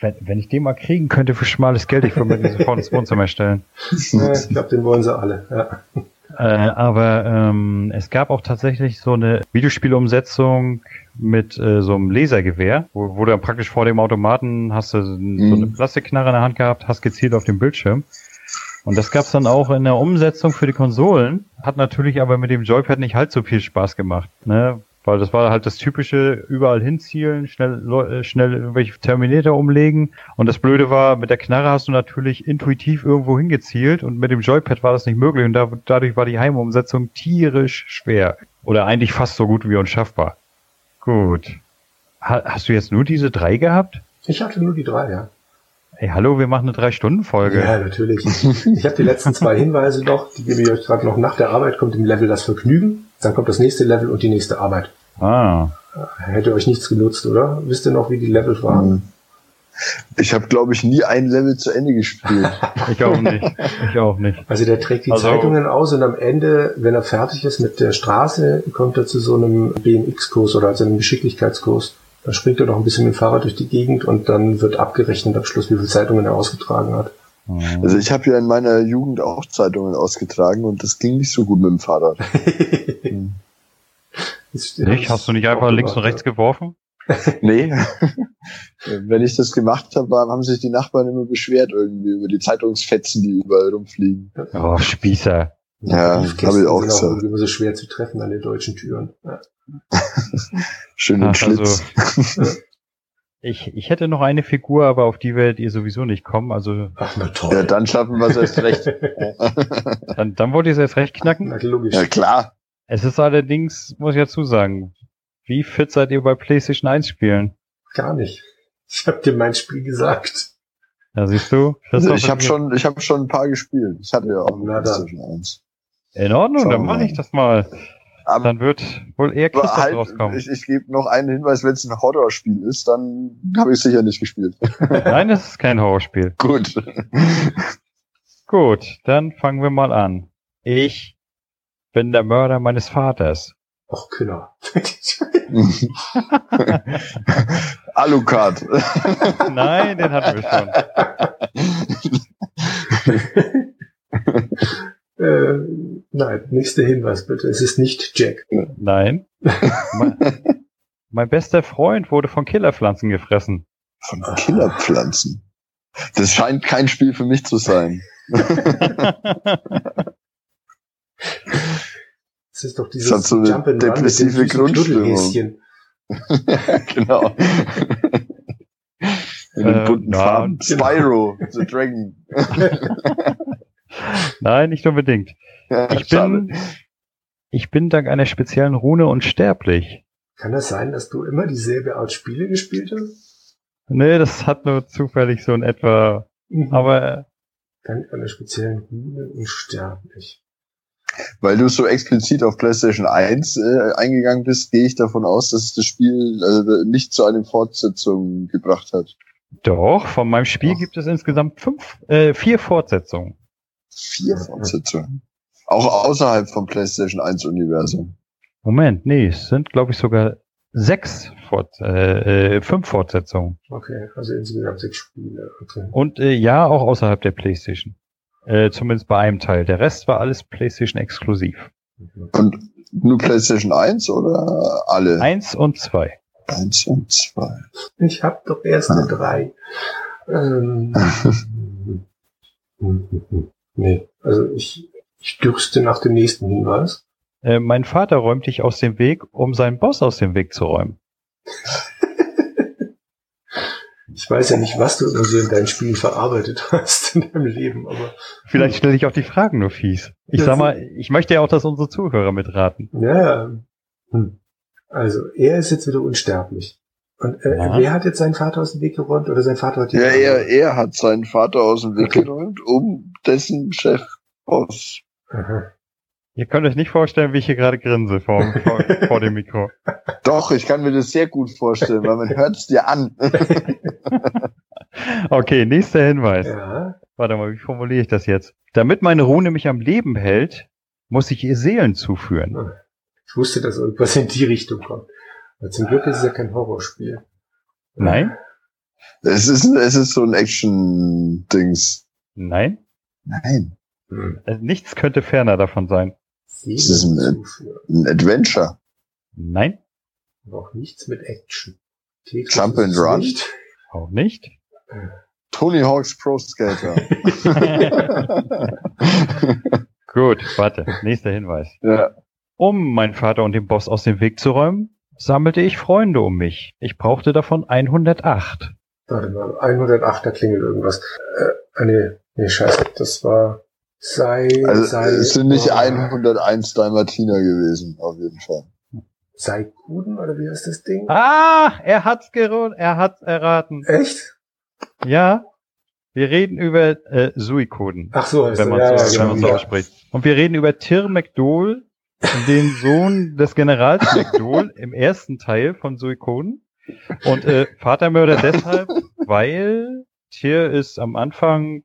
wenn, wenn ich den mal kriegen könnte für schmales Geld, ich würde mir den sofort ins Wohnzimmer stellen. Ja, ich glaube, den wollen sie alle, ja. Äh, aber ähm, es gab auch tatsächlich so eine Videospielumsetzung mit äh, so einem Lasergewehr, wo, wo du dann praktisch vor dem Automaten hast du mhm. so eine Plastikknarre in der Hand gehabt, hast gezielt auf dem Bildschirm. Und das gab's dann auch in der Umsetzung für die Konsolen, hat natürlich aber mit dem Joypad nicht halt so viel Spaß gemacht, ne? Weil das war halt das typische, überall hinzielen, schnell, äh, schnell irgendwelche Terminator umlegen. Und das Blöde war, mit der Knarre hast du natürlich intuitiv irgendwo hingezielt und mit dem Joypad war das nicht möglich und da, dadurch war die Heimumsetzung tierisch schwer. Oder eigentlich fast so gut wie unschaffbar. Gut. Ha hast du jetzt nur diese drei gehabt? Ich hatte nur die drei, ja. Ey, hallo, wir machen eine Drei-Stunden-Folge. Ja, natürlich. Ich habe die letzten zwei Hinweise noch, die gebe ich euch gerade noch. Nach der Arbeit kommt im Level das Vergnügen, dann kommt das nächste Level und die nächste Arbeit. Ah. Hätte euch nichts genutzt, oder? Wisst ihr noch, wie die Level waren? Hm. Ich habe, glaube ich, nie ein Level zu Ende gespielt. ich auch nicht. Ich auch nicht. Also der trägt die also, Zeitungen aus und am Ende, wenn er fertig ist mit der Straße, kommt er zu so einem BMX-Kurs oder also einem Geschicklichkeitskurs. Da springt er noch ein bisschen mit dem Fahrrad durch die Gegend und dann wird abgerechnet am Schluss, wie viele Zeitungen er ausgetragen hat. Mhm. Also ich habe ja in meiner Jugend auch Zeitungen ausgetragen und das ging nicht so gut mit dem Fahrrad. nicht? Hast du nicht einfach links und rechts geworfen? nee. Wenn ich das gemacht habe, haben sich die Nachbarn immer beschwert irgendwie über die Zeitungsfetzen, die überall rumfliegen. Oh, Spießer. Ja, habe ich auch gesagt. Auch immer so schwer zu treffen an den deutschen Türen. Ja. Schön den Schlitz. Also, ich, ich hätte noch eine Figur, aber auf die werdet ihr sowieso nicht kommen. Also Ach, na toll. Ja, dann schaffen wir es erst recht. dann, dann wollt ihr es erst recht knacken? Na, logisch. Ja, klar. Es ist allerdings, muss ich dazu sagen, wie fit seid ihr bei PlayStation 1 Spielen? Gar nicht. Ich hab dir mein Spiel gesagt. Ja, siehst du? Also ich habe schon, ich habe schon ein paar gespielt. Ich hatte ja auch eine PlayStation 1. In Ordnung, Schauen dann mache ich das mal. Aber dann wird wohl eher Christoph halt, rauskommen. Ich, ich gebe noch einen Hinweis, wenn es ein Horrorspiel ist, dann habe ich sicher nicht gespielt. Nein, es ist kein Horrorspiel. Gut. Gut, dann fangen wir mal an. Ich bin der Mörder meines Vaters. Och, Killer. Alucard. Nein, den hatten wir schon. Äh, nein, nächster Hinweis bitte. Es ist nicht Jack. Nein. mein, mein bester Freund wurde von Killerpflanzen gefressen. Von Killerpflanzen? Das scheint kein Spiel für mich zu sein. Das ist doch dieses das so Jump depressive Grundstimmung. genau. In den äh, bunten äh, Farben. Spyro, the Dragon. Nein, nicht unbedingt. Ja, ich bin, ich bin dank einer speziellen Rune unsterblich. Kann das sein, dass du immer dieselbe Art Spiele gespielt hast? Nee, das hat nur zufällig so in etwa, mhm. aber. Dank einer speziellen Rune unsterblich. Weil du so explizit auf PlayStation 1 äh, eingegangen bist, gehe ich davon aus, dass es das Spiel äh, nicht zu einer Fortsetzung gebracht hat. Doch, von meinem Spiel Ach. gibt es insgesamt fünf, äh, vier Fortsetzungen. Vier Fortsetzungen. Auch außerhalb vom PlayStation 1 Universum. Moment, nee, es sind glaube ich sogar sechs Fort äh, äh, fünf Fortsetzungen. Okay, also insgesamt sechs Spiele. Okay. Und äh, ja, auch außerhalb der PlayStation. Äh, zumindest bei einem Teil. Der Rest war alles PlayStation exklusiv. Und nur PlayStation 1 oder alle? Eins und zwei. Eins und zwei. Ich hab doch erst eine drei. Ähm, Nee, also ich, ich dürste nach dem nächsten Hinweis. Äh, mein Vater räumt dich aus dem Weg, um seinen Boss aus dem Weg zu räumen. Ich weiß ja nicht, was du immer so in deinen Spielen verarbeitet hast in deinem Leben, aber. Vielleicht stelle ich auch die Fragen nur fies. Ich sag mal, ich möchte ja auch, dass unsere Zuhörer mitraten. Ja. Hm. Also, er ist jetzt wieder unsterblich. Und äh, ja. wer hat jetzt seinen Vater aus dem Weg geräumt oder sein Vater hat Ja, er, er hat seinen Vater aus dem Weg okay. geräumt, um dessen Chef Boss. Ihr könnt euch nicht vorstellen, wie ich hier gerade grinse vor, vor, vor, dem Mikro. Doch, ich kann mir das sehr gut vorstellen, weil man hört es dir an. okay, nächster Hinweis. Ja. Warte mal, wie formuliere ich das jetzt? Damit meine Rune mich am Leben hält, muss ich ihr Seelen zuführen. Ich wusste, dass irgendwas in die Richtung kommt. Aber zum Glück ist es ja kein Horrorspiel. Nein? Es ist, es ist so ein Action-Dings. Nein? Nein. Hm. Also nichts könnte ferner davon sein. Es ist ein, ein Adventure. Nein. Auch nichts mit Action. Tetris Jump and Run. Nicht. Auch nicht. Tony Hawk's Pro Skater. Gut, warte. Nächster Hinweis. Ja. Um meinen Vater und den Boss aus dem Weg zu räumen, sammelte ich Freunde um mich. Ich brauchte davon 108. Warte mal, 108, da klingelt irgendwas. Äh, nee, nee, scheiße, das war sei, also, sei. Es sind nicht 101 Dalmatiner gewesen, auf jeden Fall. Sei Guden, oder wie heißt das Ding? Ah, er hat's geroten, er hat's erraten. Echt? Ja. Wir reden über äh, Suikoden. Ach so, heißt wenn man ja, so, ja, wenn man so ja. ausspricht. Und wir reden über Tir McDowell, den Sohn des Generals McDowell im ersten Teil von Suikoden. Und äh, Vatermörder deshalb, weil Tier ist am Anfang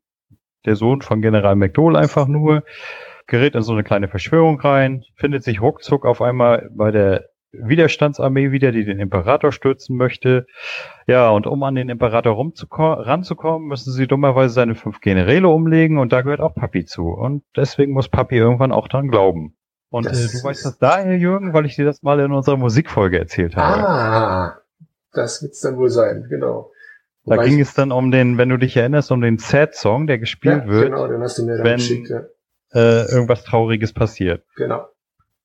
der Sohn von General McDowell einfach nur, gerät in so eine kleine Verschwörung rein, findet sich ruckzuck auf einmal bei der Widerstandsarmee wieder, die den Imperator stürzen möchte. Ja, und um an den Imperator ranzukommen, müssen sie dummerweise seine fünf Generäle umlegen und da gehört auch Papi zu. Und deswegen muss Papi irgendwann auch dran glauben. Und äh, du weißt das daher, Jürgen, weil ich dir das mal in unserer Musikfolge erzählt habe. Ah, das wird's dann wohl sein, genau. Da Wobei ging es dann um den, wenn du dich erinnerst, um den Sad-Song, der gespielt ja, wird. Genau, den hast du mir dann wenn, geschickt, ja. äh, irgendwas Trauriges passiert. Genau.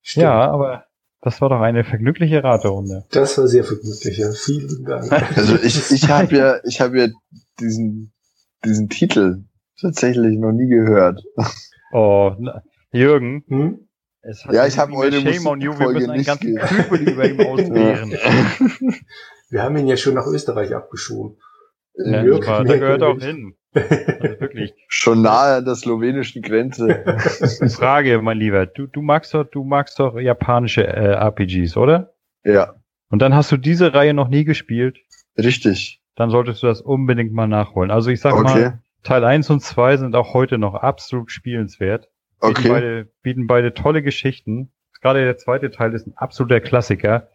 Stimmt. Ja, aber das war doch eine vergnügliche Raterunde. Das war sehr vergnüglich, ja. Vielen Dank. Also ich, ich habe ja, ich habe ja diesen, diesen Titel tatsächlich noch nie gehört. Oh, Jürgen. Hm? ja, ich habe heute Shame on you, wir müssen einen ganzen Kübel über ihm auswehren. wir haben ihn ja schon nach Österreich abgeschoben. Ja, da gehört auch hin. Also wirklich. Schon nahe an der slowenischen Grenze. Frage, mein Lieber. Du, du magst doch, du magst doch japanische äh, RPGs, oder? Ja. Und dann hast du diese Reihe noch nie gespielt? Richtig. Dann solltest du das unbedingt mal nachholen. Also ich sag okay. mal, Teil 1 und 2 sind auch heute noch absolut spielenswert. Bieten okay. Beide, bieten beide tolle Geschichten. Gerade der zweite Teil ist ein absoluter Klassiker.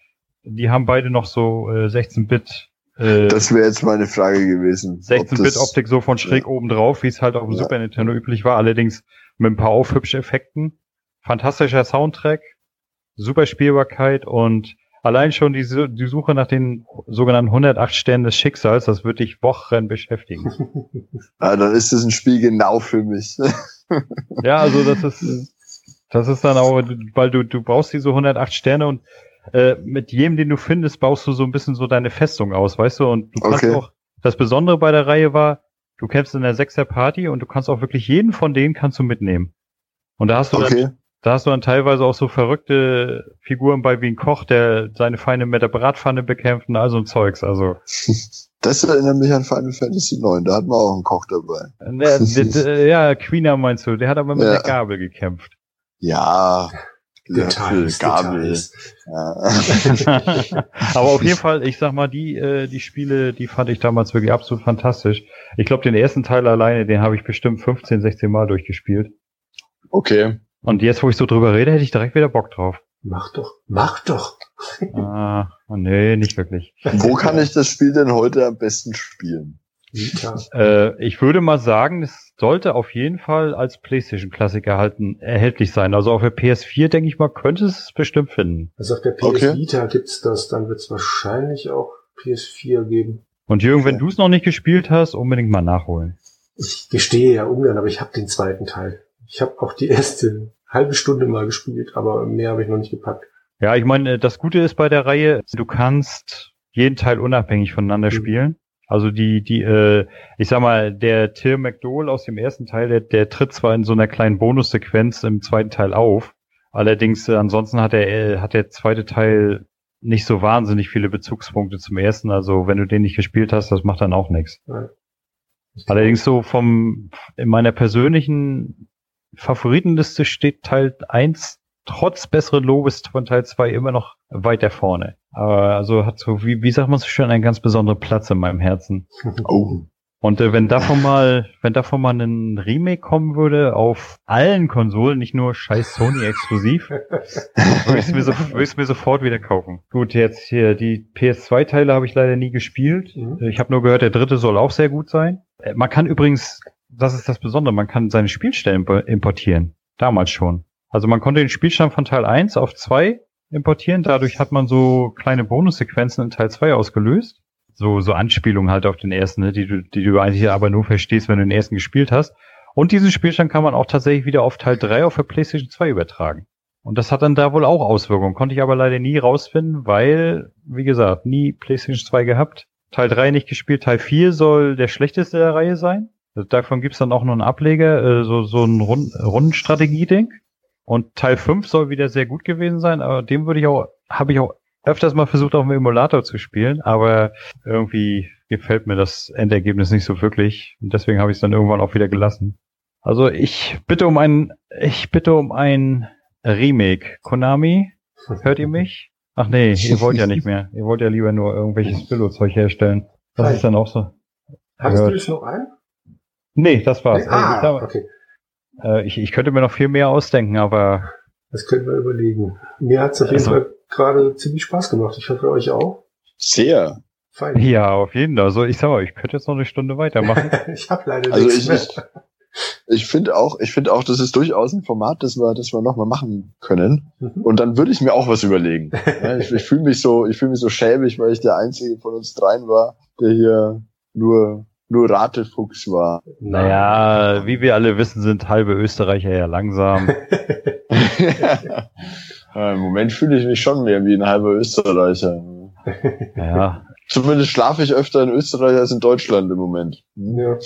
Die haben beide noch so äh, 16-Bit äh, das wäre jetzt meine Frage gewesen. 16-Bit-Optik so von schräg ja. oben drauf, wie es halt auf dem ja. Super Nintendo üblich war, allerdings mit ein paar aufhübsche Effekten. Fantastischer Soundtrack, super Spielbarkeit und allein schon die, die Suche nach den sogenannten 108 Sternen des Schicksals, das wird dich Wochen beschäftigen. ah, dann ist das ein Spiel genau für mich. ja, also das ist, das ist dann auch, weil du, du brauchst diese 108 Sterne und äh, mit jedem, den du findest, baust du so ein bisschen so deine Festung aus, weißt du? Und du kannst okay. auch, das Besondere bei der Reihe war, du kämpfst in der Sechser Party und du kannst auch wirklich jeden von denen kannst du mitnehmen. Und da hast du okay. dann, da hast du dann teilweise auch so verrückte Figuren bei wie ein Koch, der seine Feinde mit der Bratpfanne bekämpft und all so ein Zeugs, also. Das erinnert mich an Final Fantasy 9, da hat man auch einen Koch dabei. Der, der, der, ja, Queener meinst du, der hat aber mit ja. der Gabel gekämpft. Ja, Details, Gabel. Ja. Aber auf jeden Fall, ich sag mal, die, äh, die Spiele, die fand ich damals wirklich absolut fantastisch. Ich glaube, den ersten Teil alleine, den habe ich bestimmt 15, 16 Mal durchgespielt. Okay. Und jetzt, wo ich so drüber rede, hätte ich direkt wieder Bock drauf. Mach doch, mach doch. ah, nee, nicht wirklich. Wo kann ich das Spiel denn heute am besten spielen? Äh, ich würde mal sagen, es sollte auf jeden Fall als PlayStation-Klassiker halten, erhältlich sein. Also auf der PS4, denke ich mal, könnte es bestimmt finden. Also auf der PS okay. Vita gibt's das, dann wird es wahrscheinlich auch PS4 geben. Und Jürgen, wenn du es noch nicht gespielt hast, unbedingt mal nachholen. Ich gestehe ja ungern, aber ich habe den zweiten Teil. Ich habe auch die erste halbe Stunde mal gespielt, aber mehr habe ich noch nicht gepackt. Ja, ich meine, das Gute ist bei der Reihe, du kannst jeden Teil unabhängig voneinander mhm. spielen. Also die, die, äh, ich sag mal, der Tim McDowell aus dem ersten Teil, der, der tritt zwar in so einer kleinen Bonussequenz im zweiten Teil auf, allerdings äh, ansonsten hat der, äh, hat der zweite Teil nicht so wahnsinnig viele Bezugspunkte zum ersten. Also wenn du den nicht gespielt hast, das macht dann auch nichts. Ja. Allerdings so vom in meiner persönlichen Favoritenliste steht Teil 1 trotz besseren Lobes von Teil 2 immer noch weiter vorne. Aber also hat so, wie, wie sagt man so schön, einen ganz besonderen Platz in meinem Herzen. Oh. Und äh, wenn davon mal, wenn davon mal ein Remake kommen würde auf allen Konsolen, nicht nur scheiß Sony exklusiv, würde ich mir, so, mir sofort wieder kaufen. Gut, jetzt hier, die PS2-Teile habe ich leider nie gespielt. Mhm. Ich habe nur gehört, der dritte soll auch sehr gut sein. Äh, man kann übrigens, das ist das Besondere, man kann seine Spielstellen importieren. Damals schon. Also man konnte den Spielstand von Teil 1 auf 2 importieren. Dadurch hat man so kleine Bonussequenzen in Teil 2 ausgelöst. So, so Anspielungen halt auf den ersten, ne, die du, die du eigentlich aber nur verstehst, wenn du den ersten gespielt hast. Und diesen Spielstand kann man auch tatsächlich wieder auf Teil 3 auf der PlayStation 2 übertragen. Und das hat dann da wohl auch Auswirkungen. Konnte ich aber leider nie rausfinden, weil, wie gesagt, nie PlayStation 2 gehabt. Teil 3 nicht gespielt. Teil 4 soll der schlechteste der Reihe sein. Davon gibt's dann auch noch einen Ableger, äh, so, so ein Rund Rundenstrategie-Ding. Und Teil 5 soll wieder sehr gut gewesen sein, aber dem würde ich auch, habe ich auch öfters mal versucht, auf dem Emulator zu spielen, aber irgendwie gefällt mir das Endergebnis nicht so wirklich. Und deswegen habe ich es dann irgendwann auch wieder gelassen. Also ich bitte um ein, ich bitte um ein Remake. Konami, hört ihr mich? Ach nee, ihr wollt ja nicht mehr. Ihr wollt ja lieber nur irgendwelches Billo-Zeug herstellen. Das Hi. ist dann auch so. Hast du jetzt noch ein? Nee, das war's. Nee? Ah, also, okay. Äh, ich, ich könnte mir noch viel mehr ausdenken, aber. Das können wir überlegen. Mir hat es auf jeden also, Fall gerade ziemlich Spaß gemacht. Ich hoffe euch auch. Sehr. Fein. Ja, auf jeden Fall. Also ich sag mal, ich könnte jetzt noch eine Stunde weitermachen. ich habe leider also nichts ich, mehr. Ich finde auch, ich finde auch, das ist durchaus ein Format, das wir, das wir nochmal machen können. Mhm. Und dann würde ich mir auch was überlegen. ich, ich fühle mich so, ich fühle mich so schäbig, weil ich der einzige von uns dreien war, der hier nur nur Ratefuchs war. Naja, wie wir alle wissen, sind halbe Österreicher ja langsam. Im Moment fühle ich mich schon mehr wie ein halber Österreicher. Ja. Zumindest schlafe ich öfter in Österreich als in Deutschland im Moment. Ja.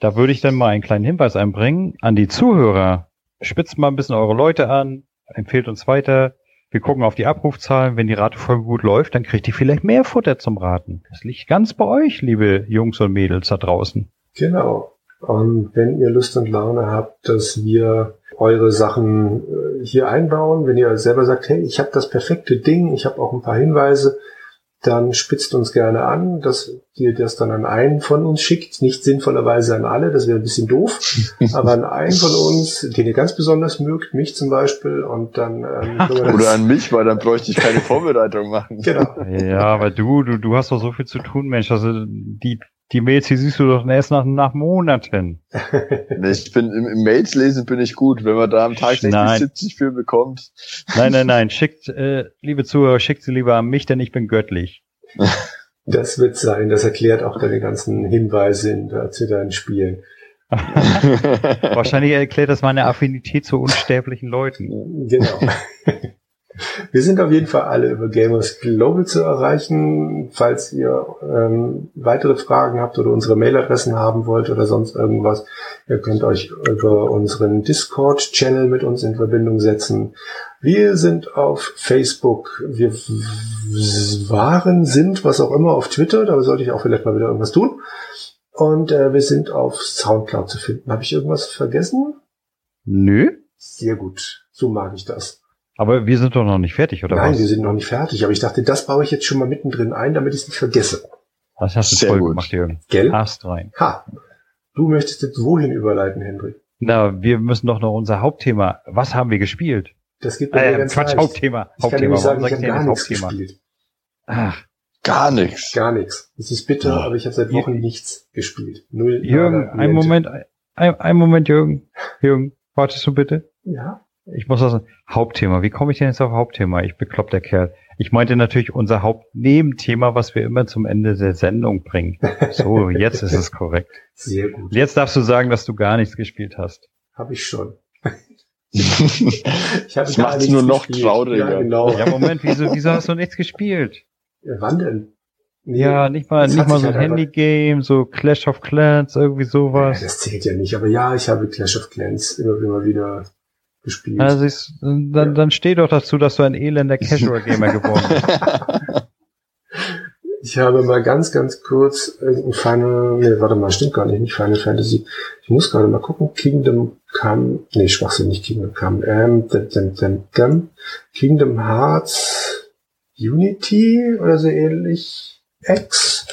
Da würde ich dann mal einen kleinen Hinweis einbringen an die Zuhörer. Spitzt mal ein bisschen eure Leute an, empfehlt uns weiter. Wir gucken auf die Abrufzahlen. Wenn die Ratefolge gut läuft, dann kriegt ihr vielleicht mehr Futter zum Raten. Das liegt ganz bei euch, liebe Jungs und Mädels da draußen. Genau. Und wenn ihr Lust und Laune habt, dass wir eure Sachen äh, hier einbauen, wenn ihr selber sagt, hey, ich habe das perfekte Ding, ich habe auch ein paar Hinweise, dann spitzt uns gerne an, dass ihr das dann an einen von uns schickt, nicht sinnvollerweise an alle, das wäre ein bisschen doof, aber an einen von uns, den ihr ganz besonders mögt, mich zum Beispiel, und dann ähm, oder an mich, weil dann bräuchte ich keine Vorbereitung machen. Genau. Ja, aber du, du, du hast doch so viel zu tun, Mensch. Also die die Mails, die siehst du doch erst nach, nach Monaten. ich bin im, im, Mails lesen bin ich gut, wenn man da am Tag 60, nein. 70 für bekommt. Nein, nein, nein. Schickt, äh, liebe Zuhörer, schickt sie lieber an mich, denn ich bin göttlich. Das wird sein. Das erklärt auch deine ganzen Hinweise in, zu deinen Spielen. Wahrscheinlich erklärt das meine Affinität zu unsterblichen Leuten. Genau. Wir sind auf jeden Fall alle über Gamers Global zu erreichen. Falls ihr ähm, weitere Fragen habt oder unsere Mailadressen haben wollt oder sonst irgendwas, ihr könnt euch über unseren Discord-Channel mit uns in Verbindung setzen. Wir sind auf Facebook, wir waren, sind, was auch immer, auf Twitter, da sollte ich auch vielleicht mal wieder irgendwas tun. Und äh, wir sind auf Soundcloud zu finden. Habe ich irgendwas vergessen? Nö. Sehr gut. So mag ich das. Aber wir sind doch noch nicht fertig, oder Nein, was? wir sind noch nicht fertig. Aber ich dachte, das baue ich jetzt schon mal mittendrin ein, damit ich es nicht vergesse. Das hast du Sehr toll gut. gemacht, Jürgen. Gell? Hast rein. Ha. Du möchtest jetzt wohin überleiten, Hendrik? Na, wir müssen doch noch unser Hauptthema. Was haben wir gespielt? Das gibt mir äh, ganz Quatsch, leicht. Hauptthema. Ich Hauptthema. Kann sagen, ich habe gar nichts Hauptthema? gespielt. Ach. Gar nichts. Gar nichts. Es ist bitter, ja. aber ich habe seit Wochen ja. nichts gespielt. Null. Jürgen, ein Moment, ein, ein Moment, Jürgen. Jürgen, wartest du bitte? Ja. Ich muss also Hauptthema. Wie komme ich denn jetzt auf Hauptthema? Ich beklopp der Kerl. Ich meinte natürlich unser Hauptnebenthema, was wir immer zum Ende der Sendung bringen. So, jetzt ist es korrekt. Sehr gut. Jetzt darfst du sagen, dass du gar nichts gespielt hast. Habe ich schon. ich habe gar nichts nur noch gespielt. trauriger. Ja, genau. ja, Moment, wieso, wieso hast du nichts gespielt? Ja, wann denn? Nee, ja, nicht mal, nicht mal so ein halt Handy-Game, so Clash of Clans, irgendwie sowas. Ja, das zählt ja nicht, aber ja, ich habe Clash of Clans immer, immer wieder gespielt. Also ich, dann, ja. dann steh doch dazu, dass du ein elender Casual Gamer geworden bist. Ich habe mal ganz, ganz kurz ein Final, nee, warte mal, stimmt gar nicht, nicht Final Fantasy. Ich muss gerade mal gucken, Kingdom Come, nee, Schwachsinn, nicht Kingdom Come, ähm, dem, dem, dem, dem, Kingdom Hearts Unity oder so ähnlich, X,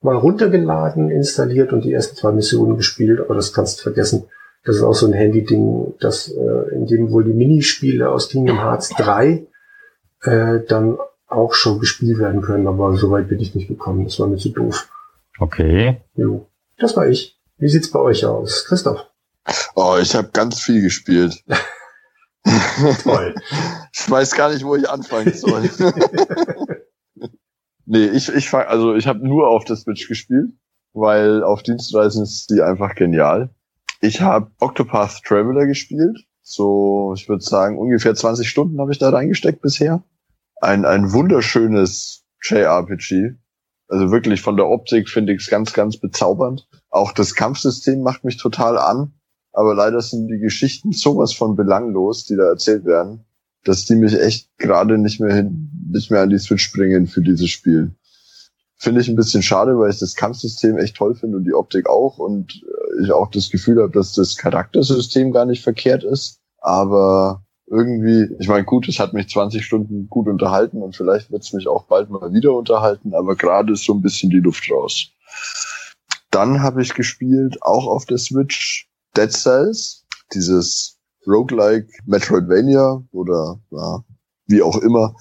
mal runtergeladen, installiert und die ersten zwei Missionen gespielt, aber das kannst du vergessen. Das ist auch so ein Handy-Ding, das, äh, in dem wohl die Minispiele aus Kingdom Hearts 3 äh, dann auch schon gespielt werden können, aber so weit bin ich nicht gekommen. Das war mir zu doof. Okay. Jo. Das war ich. Wie sieht's bei euch aus, Christoph? Oh, ich habe ganz viel gespielt. Toll. Ich weiß gar nicht, wo ich anfangen soll. nee, ich, ich fang, also ich habe nur auf der Switch gespielt, weil auf Dienstreisen ist die einfach genial. Ich habe Octopath Traveler gespielt. So, ich würde sagen, ungefähr 20 Stunden habe ich da reingesteckt bisher. Ein, ein wunderschönes JRPG. Also wirklich von der Optik finde ich es ganz, ganz bezaubernd. Auch das Kampfsystem macht mich total an. Aber leider sind die Geschichten sowas von belanglos, die da erzählt werden, dass die mich echt gerade nicht mehr hin, nicht mehr an die Switch bringen für dieses Spiel. Finde ich ein bisschen schade, weil ich das Kampfsystem echt toll finde und die Optik auch und äh, ich auch das Gefühl habe, dass das Charaktersystem gar nicht verkehrt ist. Aber irgendwie, ich meine, gut, es hat mich 20 Stunden gut unterhalten und vielleicht wird es mich auch bald mal wieder unterhalten, aber gerade ist so ein bisschen die Luft raus. Dann habe ich gespielt, auch auf der Switch, Dead Cells, dieses Roguelike Metroidvania oder ja, wie auch immer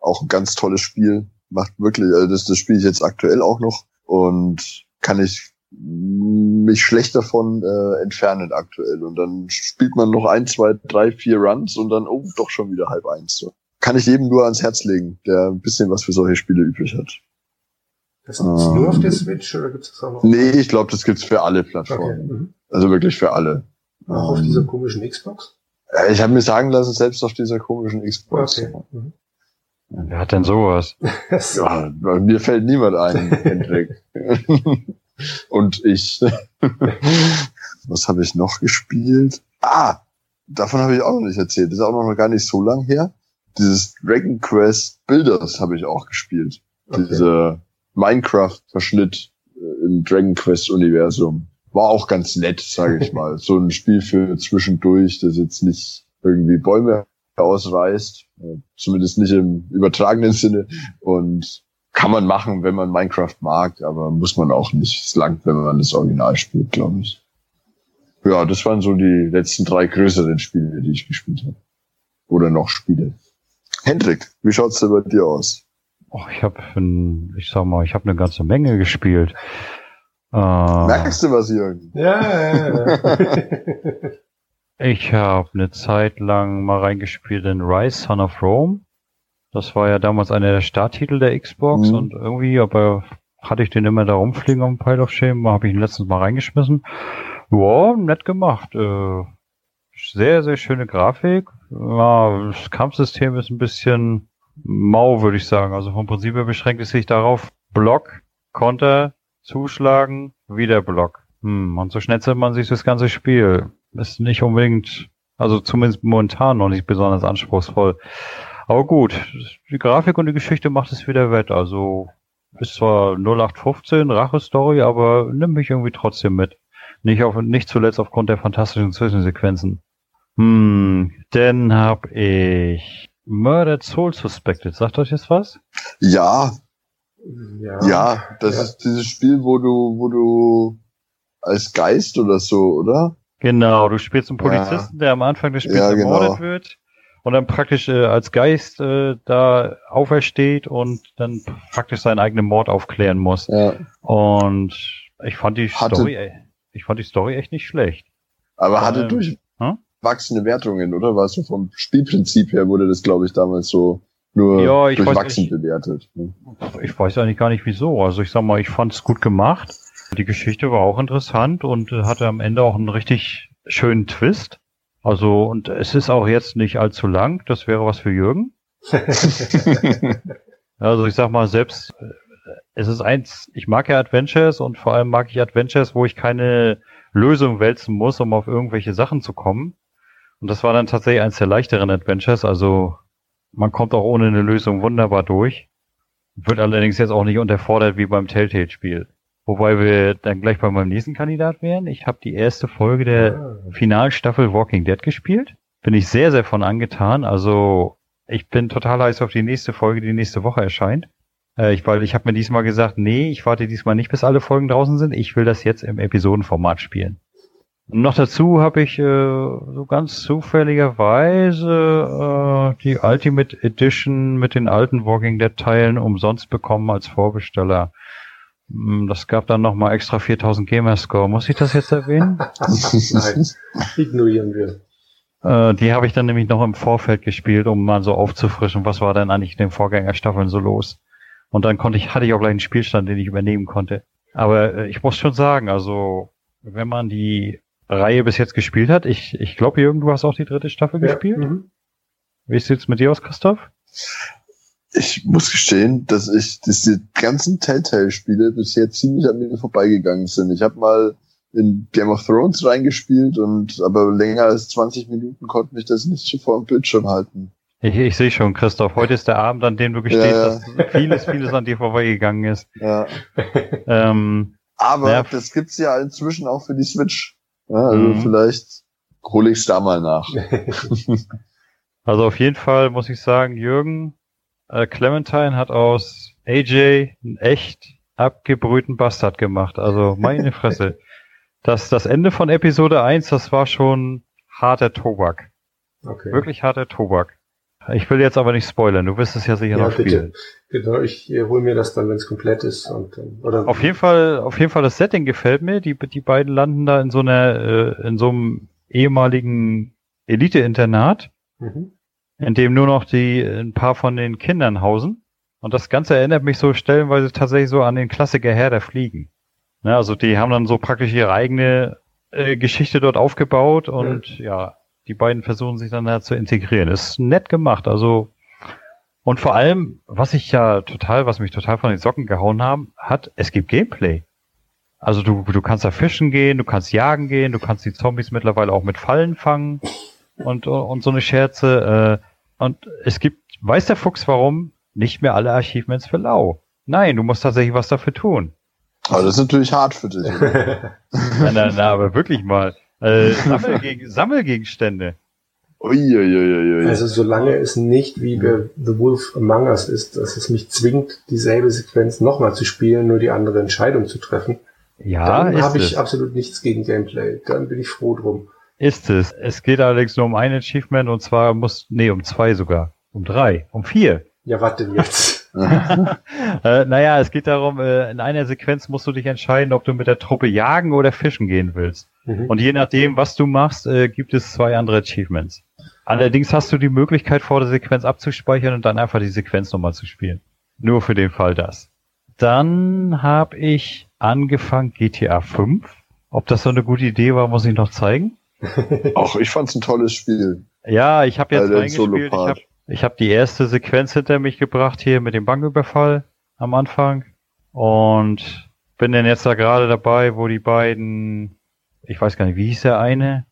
auch ein ganz tolles Spiel. Macht wirklich, also das, das spiele ich jetzt aktuell auch noch und kann ich mich schlecht davon äh, entfernen aktuell. Und dann spielt man noch ein, zwei, drei, vier Runs und dann, oh, doch schon wieder halb eins. So. Kann ich jedem nur ans Herz legen, der ein bisschen was für solche Spiele übrig hat. Das gibt's ähm, nur auf der Switch oder gibt's das auch noch? Nee, ich glaube, das gibt's für alle Plattformen. Okay. Mhm. Also wirklich für alle. Auch ähm, auf dieser komischen Xbox? Ich habe mir sagen lassen, selbst auf dieser komischen Xbox. Okay. Mhm. Wer hat denn sowas? ja, mir fällt niemand ein, Hendrik. Und ich. Was habe ich noch gespielt? Ah, davon habe ich auch noch nicht erzählt. Das ist auch noch gar nicht so lang her. Dieses Dragon Quest Builders habe ich auch gespielt. Okay. Diese Minecraft-Verschnitt äh, im Dragon Quest-Universum. War auch ganz nett, sage ich mal. so ein Spiel für zwischendurch, das jetzt nicht irgendwie Bäume ausreißt. Äh, zumindest nicht im übertragenen Sinne. Und kann man machen, wenn man Minecraft mag, aber muss man auch nicht. Es langt, wenn man das Original spielt, glaube ich. Ja, das waren so die letzten drei größeren Spiele, die ich gespielt habe. Oder noch spiele. Hendrik, wie schaut's denn bei dir aus? Oh, ich habe, ich sag mal, ich habe eine ganze Menge gespielt. Äh, Merkst du was, Jürgen? Ja, ja, ja. ich habe eine Zeit lang mal reingespielt in Rise, Son of Rome. Das war ja damals einer der Starttitel der Xbox mhm. und irgendwie, aber hatte ich den immer da rumfliegen am Pile of Shame, habe ich ihn letztens mal reingeschmissen. Ja, nett gemacht. Äh, sehr, sehr schöne Grafik. Ja, das Kampfsystem ist ein bisschen mau, würde ich sagen. Also vom Prinzip her beschränkt es sich darauf, Block, Konter, zuschlagen, wieder Block. Hm, und so schnetzelt man sich das ganze Spiel. Ist nicht unbedingt, also zumindest momentan noch nicht besonders anspruchsvoll. Aber gut, die Grafik und die Geschichte macht es wieder wett. Also ist zwar 0815 Rache-Story, aber nimm mich irgendwie trotzdem mit. Nicht, auf, nicht zuletzt aufgrund der fantastischen Zwischensequenzen. Hm, dann hab ich Murdered Soul Suspected. Sagt euch jetzt was? Ja. Ja, ja das ja. ist dieses Spiel, wo du, wo du als Geist oder so, oder? Genau, du spielst einen Polizisten, ja. der am Anfang des Spiels ermordet genau. wird und dann praktisch äh, als Geist äh, da aufersteht und dann praktisch seinen eigenen Mord aufklären muss. Ja. Und ich fand die hatte, Story, ich fand die Story echt nicht schlecht. Aber hatte ähm, durchwachsene hm? Wertungen, oder? War es so vom Spielprinzip her wurde das, glaube ich, damals so nur ja, durchwachsen weiß, bewertet. Ne? Ich weiß eigentlich gar nicht wieso. Also ich sag mal, ich fand es gut gemacht. Die Geschichte war auch interessant und hatte am Ende auch einen richtig schönen Twist. Also, und es ist auch jetzt nicht allzu lang. Das wäre was für Jürgen. also, ich sag mal, selbst, äh, es ist eins, ich mag ja Adventures und vor allem mag ich Adventures, wo ich keine Lösung wälzen muss, um auf irgendwelche Sachen zu kommen. Und das war dann tatsächlich eins der leichteren Adventures. Also, man kommt auch ohne eine Lösung wunderbar durch. Wird allerdings jetzt auch nicht unterfordert wie beim Telltale-Spiel. Wobei wir dann gleich bei meinem nächsten Kandidat wären. Ich habe die erste Folge der. Finalstaffel Walking Dead gespielt. Bin ich sehr, sehr von angetan. Also ich bin total heiß auf die nächste Folge, die nächste Woche erscheint. Äh, ich, weil ich habe mir diesmal gesagt, nee, ich warte diesmal nicht, bis alle Folgen draußen sind. Ich will das jetzt im Episodenformat spielen. Und noch dazu habe ich äh, so ganz zufälligerweise äh, die Ultimate Edition mit den alten Walking Dead Teilen umsonst bekommen als Vorbesteller. Hm, das gab dann nochmal extra 4000 Gamerscore. Muss ich das jetzt erwähnen? Nein, ignorieren wir. Äh, die habe ich dann nämlich noch im Vorfeld gespielt, um mal so aufzufrischen, was war denn eigentlich in den Vorgängerstaffeln so los. Und dann konnte ich, hatte ich auch gleich einen Spielstand, den ich übernehmen konnte. Aber äh, ich muss schon sagen, also wenn man die Reihe bis jetzt gespielt hat, ich, ich glaube, Jürgen, du hast auch die dritte Staffel ja, gespielt. Mhm. Wie sieht's mit dir aus, Christoph? Ich muss gestehen, dass ich diese ganzen Telltale-Spiele bisher ziemlich an mir vorbeigegangen sind. Ich habe mal in Game of Thrones reingespielt und aber länger als 20 Minuten konnte mich das nicht vor dem Bildschirm halten. Ich, ich sehe schon, Christoph, heute ist der Abend, an dem du gestehst, ja, ja. dass vieles, vieles an dir vorbeigegangen ist. Ja. ähm, aber ja. das gibt's ja inzwischen auch für die Switch. Also mhm. vielleicht hole ich's da mal nach. also auf jeden Fall muss ich sagen, Jürgen, äh, Clementine hat aus AJ einen echt abgebrühten Bastard gemacht. Also meine Fresse. Das, das Ende von Episode 1, das war schon harter Tobak. Okay. Wirklich harter Tobak. Ich will jetzt aber nicht spoilern, du wirst es ja sicher ja, noch spielen. Bitte. Genau, ich äh, hole mir das dann, wenn es komplett ist. Und, oder auf jeden Fall, auf jeden Fall das Setting gefällt mir. Die, die beiden landen da in so einer, äh, in so einem ehemaligen Elite-Internat, mhm. In dem nur noch die ein paar von den Kindern hausen. Und das Ganze erinnert mich so stellenweise tatsächlich so an den Klassiker Herr der Fliegen. Ne, also die haben dann so praktisch ihre eigene äh, Geschichte dort aufgebaut und ja. ja, die beiden versuchen sich dann da zu integrieren. Ist nett gemacht, also und vor allem, was ich ja total, was mich total von den Socken gehauen haben, hat, es gibt Gameplay. Also du, du kannst da fischen gehen, du kannst jagen gehen, du kannst die Zombies mittlerweile auch mit Fallen fangen und, und so eine Scherze. Äh, und es gibt, weiß der Fuchs warum, nicht mehr alle Achievements für Lau. Nein, du musst tatsächlich was dafür tun. Aber das ist natürlich hart für dich. na, na, na, aber wirklich mal. Äh, Sammelgeg Sammelgegenstände. Uiuiuiui. Also solange es nicht wie bei The Wolf Among Us ist, dass es mich zwingt, dieselbe Sequenz nochmal zu spielen, nur die andere Entscheidung zu treffen, ja, dann habe ich absolut nichts gegen Gameplay. Dann bin ich froh drum. Ist es. Es geht allerdings nur um ein Achievement und zwar muss, nee, um zwei sogar. Um drei. Um vier. Ja, was denn jetzt? äh, naja, es geht darum, äh, in einer Sequenz musst du dich entscheiden, ob du mit der Truppe jagen oder fischen gehen willst. Mhm. Und je nachdem, was du machst, äh, gibt es zwei andere Achievements. Allerdings hast du die Möglichkeit, vor der Sequenz abzuspeichern und dann einfach die Sequenz nochmal zu spielen. Nur für den Fall das. Dann habe ich angefangen GTA 5. Ob das so eine gute Idee war, muss ich noch zeigen. Ach, ich fand's ein tolles Spiel. Ja, ich habe jetzt reingespielt. Ich habe ich hab die erste Sequenz hinter mich gebracht hier mit dem Banküberfall am Anfang und bin dann jetzt da gerade dabei, wo die beiden, ich weiß gar nicht, wie hieß der eine?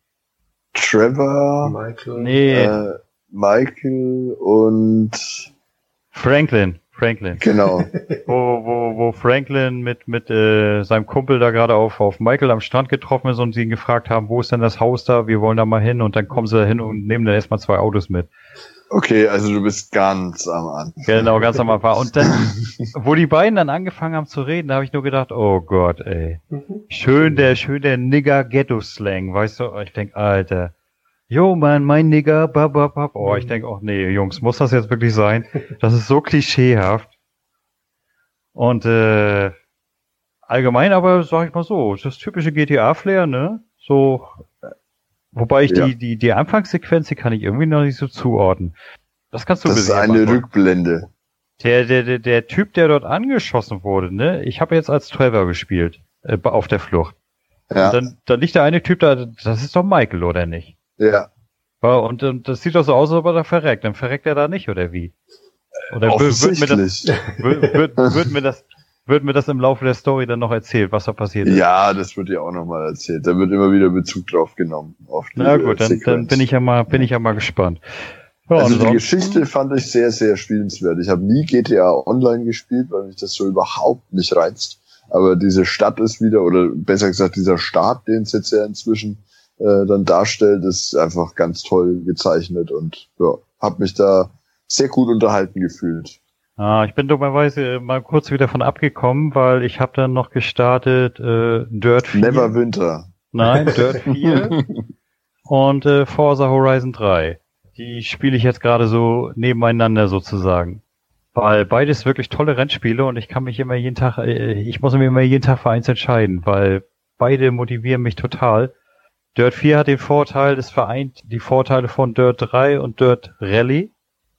Trevor, Michael, nee, äh, Michael und Franklin. Franklin. Genau. wo, wo, wo Franklin mit, mit äh, seinem Kumpel da gerade auf, auf Michael am Strand getroffen ist und sie ihn gefragt haben, wo ist denn das Haus da? Wir wollen da mal hin und dann kommen sie da hin und nehmen dann erstmal zwei Autos mit. Okay, also du bist ganz am Anfang. Genau, ganz am Anfang. Und dann, wo die beiden dann angefangen haben zu reden, da habe ich nur gedacht, oh Gott, ey. Schön der, schön der Nigger-Ghetto-Slang, weißt du? Ich denk, Alter. Yo, man, mein Nigger, bab, bab, bab. Oh, ich denk, oh nee, Jungs, muss das jetzt wirklich sein? Das ist so klischeehaft. Und äh, allgemein aber, sag ich mal so, das typische GTA-Flair, ne? So Wobei ich ja. die, die, die Anfangssequenz, die kann ich irgendwie noch nicht so zuordnen. Das kannst du Das ist eine machen. Rückblende. Der, der, der, der Typ, der dort angeschossen wurde, ne? Ich habe jetzt als Trevor gespielt, äh, auf der Flucht. Ja. Und dann, dann liegt der eine Typ da, das ist doch Michael, oder nicht? Ja. Und, und das sieht doch so aus, als ob er da verreckt. Dann verreckt er da nicht, oder wie? Oder wird mir das, wird, wird, wird mir das, wird mir das im Laufe der Story dann noch erzählt, was da passiert ist. Ja, das wird ja auch nochmal erzählt. Da wird immer wieder Bezug drauf genommen. Auf Na gut, dann, dann bin ich ja mal, bin ich ja mal gespannt. Ja, also die Geschichte fand ich sehr, sehr spielenswert. Ich habe nie GTA Online gespielt, weil mich das so überhaupt nicht reizt. Aber diese Stadt ist wieder, oder besser gesagt, dieser Staat, den es jetzt ja inzwischen äh, dann darstellt, ist einfach ganz toll gezeichnet und ja, habe mich da sehr gut unterhalten gefühlt. Ah, ich bin dummerweise mal kurz wieder von abgekommen, weil ich habe dann noch gestartet äh, Dirt 4. Never Winter. Nein, Dirt 4 und äh, Forza Horizon 3. Die spiele ich jetzt gerade so nebeneinander sozusagen. Weil beides wirklich tolle Rennspiele und ich kann mich immer jeden Tag, äh, ich muss mir immer jeden Tag für eins entscheiden, weil beide motivieren mich total. Dirt 4 hat den Vorteil, es vereint die Vorteile von Dirt 3 und Dirt Rally.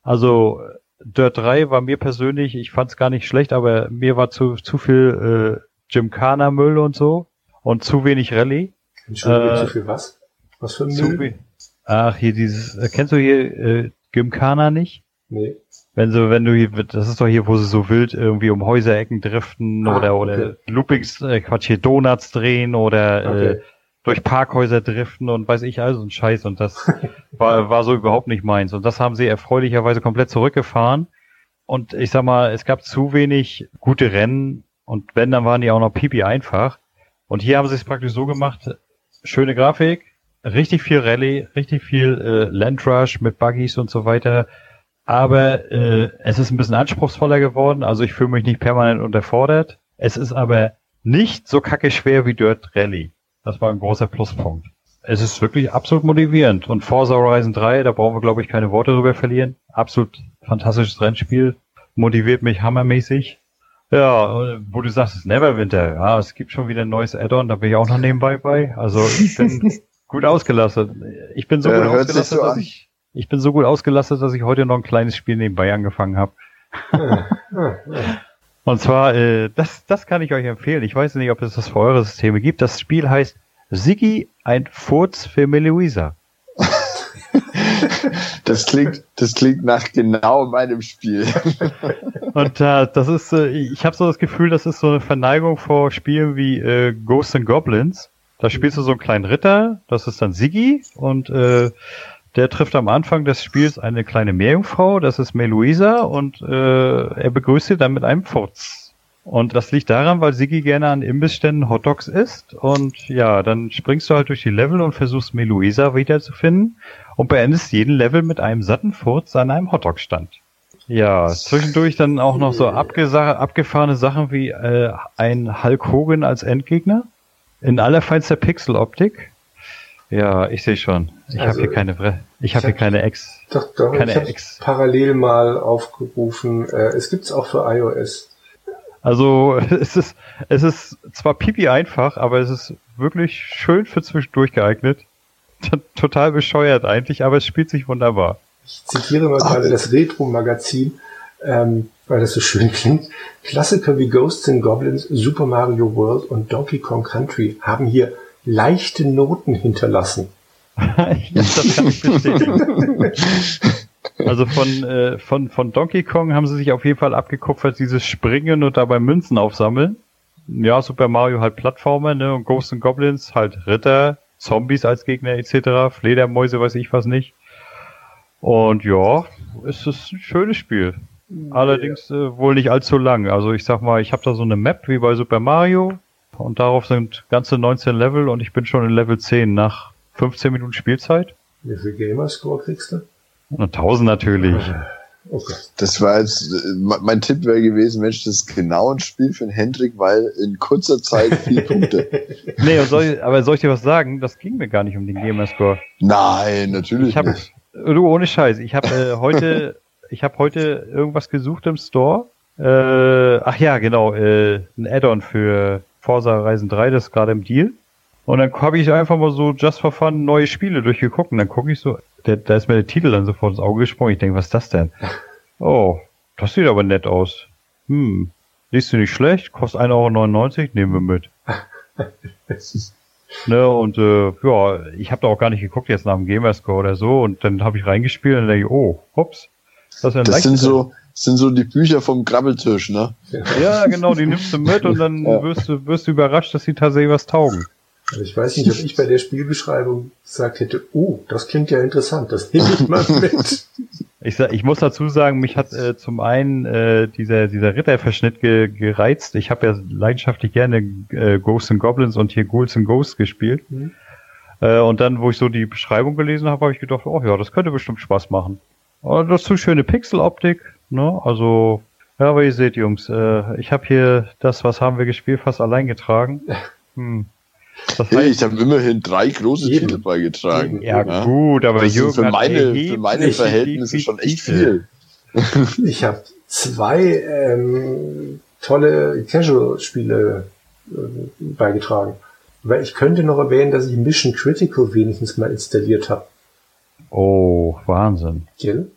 Also Dirt 3 war mir persönlich, ich fand es gar nicht schlecht, aber mir war zu, zu viel äh, Gymkhana-Müll und so und zu wenig Rallye. Entschuldigung, äh, zu viel was? Was für ein Müll? Ach, hier dieses, äh, kennst du hier äh, Gymkhana nicht? Nee. Wenn so, wenn du hier, das ist doch hier, wo sie so wild irgendwie um Häuserecken driften ah, oder, oder okay. Loopings, äh, Quatsch, hier Donuts drehen oder äh, okay. äh, durch Parkhäuser driften und weiß ich also ein Scheiß und das war, war so überhaupt nicht meins. Und das haben sie erfreulicherweise komplett zurückgefahren. Und ich sag mal, es gab zu wenig gute Rennen und wenn, dann waren die auch noch pipi einfach. Und hier haben sie es praktisch so gemacht, schöne Grafik, richtig viel Rallye, richtig viel äh, Landrush mit Buggies und so weiter. Aber äh, es ist ein bisschen anspruchsvoller geworden, also ich fühle mich nicht permanent unterfordert. Es ist aber nicht so kacke schwer wie Dirt Rally. Das war ein großer Pluspunkt. es ist wirklich absolut motivierend. Und Forza Horizon 3, da brauchen wir, glaube ich, keine Worte drüber verlieren. Absolut fantastisches Rennspiel. Motiviert mich hammermäßig. Ja, wo du sagst, es ist Neverwinter. Ja, es gibt schon wieder ein neues Add-on, da bin ich auch noch nebenbei bei. Also ich bin gut ausgelastet. Ich bin so ja, gut ausgelastet, so dass ich, ich bin so gut ausgelastet, dass ich heute noch ein kleines Spiel nebenbei angefangen habe. Und zwar, äh, das, das kann ich euch empfehlen. Ich weiß nicht, ob es das für eure Systeme gibt. Das Spiel heißt Siggi, ein Furz für Meluisa. Das klingt, das klingt nach genau meinem Spiel. Und äh, das ist, äh, ich habe so das Gefühl, das ist so eine Verneigung vor Spielen wie äh, Ghosts and Goblins. Da spielst du so einen kleinen Ritter, das ist dann Siggi und äh, der trifft am Anfang des Spiels eine kleine Meerjungfrau, das ist Meluisa und äh, er begrüßt sie dann mit einem Furz. Und das liegt daran, weil Sigi gerne an Imbissständen Hotdogs isst. Und ja, dann springst du halt durch die Level und versuchst Meluisa wiederzufinden und beendest jeden Level mit einem satten Furz an einem Hotdog-Stand. Ja, zwischendurch dann auch noch so abgefahrene Sachen wie äh, ein Hulk Hogan als Endgegner in allerfeinster Pixeloptik. Ja, ich sehe schon. Ich also, habe hier keine, ich habe hier keine Ex. Doch, doch, keine ich Ex. parallel mal aufgerufen. Äh, es gibt's auch für iOS. Also es ist, es ist zwar pipi einfach, aber es ist wirklich schön für zwischendurch geeignet. Total bescheuert eigentlich, aber es spielt sich wunderbar. Ich zitiere mal gerade das Retro-Magazin, ähm, weil das so schön klingt. Klassiker wie Ghosts and Goblins, Super Mario World und Donkey Kong Country haben hier leichte Noten hinterlassen. das kann ich bestätigen. Also von, äh, von, von Donkey Kong haben sie sich auf jeden Fall abgekupfert, dieses Springen und dabei Münzen aufsammeln. Ja, Super Mario halt Plattformer, ne? Und Ghosts and Goblins halt Ritter, Zombies als Gegner etc., Fledermäuse, weiß ich was nicht. Und ja, es ist ein schönes Spiel. Allerdings äh, wohl nicht allzu lang. Also ich sag mal, ich habe da so eine Map wie bei Super Mario und darauf sind ganze 19 Level und ich bin schon in Level 10 nach 15 Minuten Spielzeit. Wie viel Gamerscore kriegst du? 1000 natürlich. Okay. Das war jetzt, mein Tipp wäre gewesen, Mensch, das ist genau ein Spiel für den Hendrik, weil in kurzer Zeit vier Punkte. nee, soll ich, aber soll ich dir was sagen? Das ging mir gar nicht um den Gamerscore. Nein, natürlich ich hab, nicht. Du, ohne Scheiß. Ich habe äh, heute, ich habe heute irgendwas gesucht im Store. Äh, ach ja, genau, äh, ein Add-on für Forza Reisen 3, das ist gerade im Deal. Und dann habe ich einfach mal so just for fun neue Spiele durchgeguckt und dann gucke ich so, der, da ist mir der Titel dann sofort ins Auge gesprungen. Ich denke, was ist das denn? Oh, das sieht aber nett aus. Hm, siehst du nicht schlecht, kostet 1,99 Euro, nehmen wir mit. ne, und äh, ja, ich habe da auch gar nicht geguckt jetzt nach dem Gamerscore oder so und dann habe ich reingespielt und denke, oh, hops. Das, ist das sind so, sind so die Bücher vom Grabbeltisch, ne? Ja, genau, die nimmst du mit und dann ja. wirst, du, wirst du überrascht, dass die tatsächlich was taugen. Also ich weiß nicht, ob ich bei der Spielbeschreibung gesagt hätte, oh, das klingt ja interessant, das nehme ich mal mit. Ich, ich muss dazu sagen, mich hat äh, zum einen äh, dieser, dieser Ritterverschnitt ge, gereizt. Ich habe ja leidenschaftlich gerne äh, Ghosts and Goblins und hier Ghouls and Ghosts gespielt. Mhm. Äh, und dann, wo ich so die Beschreibung gelesen habe, habe ich gedacht, oh ja, das könnte bestimmt Spaß machen. Und das ist so schöne Pixeloptik, ne? Also, ja, aber ihr seht, Jungs, äh, ich habe hier das, was haben wir gespielt, fast allein getragen. Hm. Das heißt, hey, ich habe immerhin drei große eben. Titel beigetragen. Ja, ja, gut, aber das Jürgen für meine, für meine Verhältnisse schon echt viel. Ich habe zwei ähm, tolle Casual-Spiele äh, beigetragen. Weil ich könnte noch erwähnen, dass ich Mission Critical wenigstens mal installiert habe. Oh, Wahnsinn. Gell?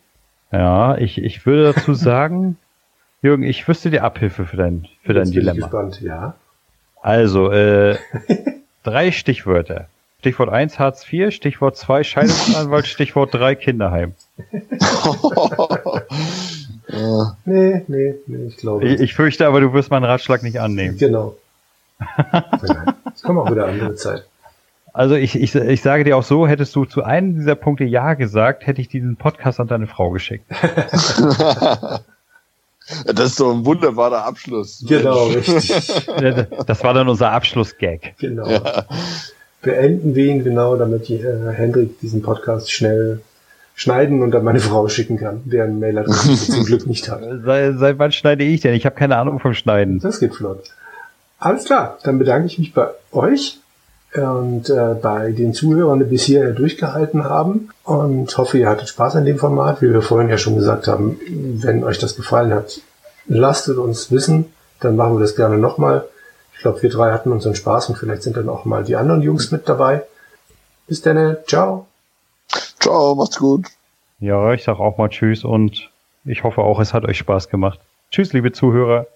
Ja, ich, ich würde dazu sagen, Jürgen, ich wüsste dir Abhilfe für dein, für dein Dilemma. Ich gespannt, ja. Also, äh, Drei Stichwörter. Stichwort 1 Hartz IV, Stichwort 2 Scheidungsanwalt, Stichwort 3 Kinderheim. nee, nee, nee, ich glaube nicht. Ich, ich fürchte aber, du wirst meinen Ratschlag nicht annehmen. Genau. Es kommt auch wieder andere Zeit. Also ich, ich, ich sage dir auch so, hättest du zu einem dieser Punkte Ja gesagt, hätte ich diesen Podcast an deine Frau geschickt. Das ist so ein wunderbarer Abschluss. Genau, richtig. Das war dann unser Abschlussgag. Genau. Ja. Beenden wir ihn genau, damit die, äh, Hendrik diesen Podcast schnell schneiden und dann meine Frau schicken kann, deren Mailadresse sie zum Glück nicht hat. Seit, seit wann schneide ich denn? Ich habe keine Ahnung vom Schneiden. Das geht flott. Alles klar, dann bedanke ich mich bei euch und äh, bei den Zuhörern, die bis hierher durchgehalten haben. Und hoffe, ihr hattet Spaß an dem Format. Wie wir vorhin ja schon gesagt haben, wenn euch das gefallen hat, lasst es uns wissen. Dann machen wir das gerne nochmal. Ich glaube, wir drei hatten unseren Spaß und vielleicht sind dann auch mal die anderen Jungs mit dabei. Bis dann, ciao. Ciao, macht's gut. Ja, ich sag auch mal Tschüss und ich hoffe auch, es hat euch Spaß gemacht. Tschüss, liebe Zuhörer.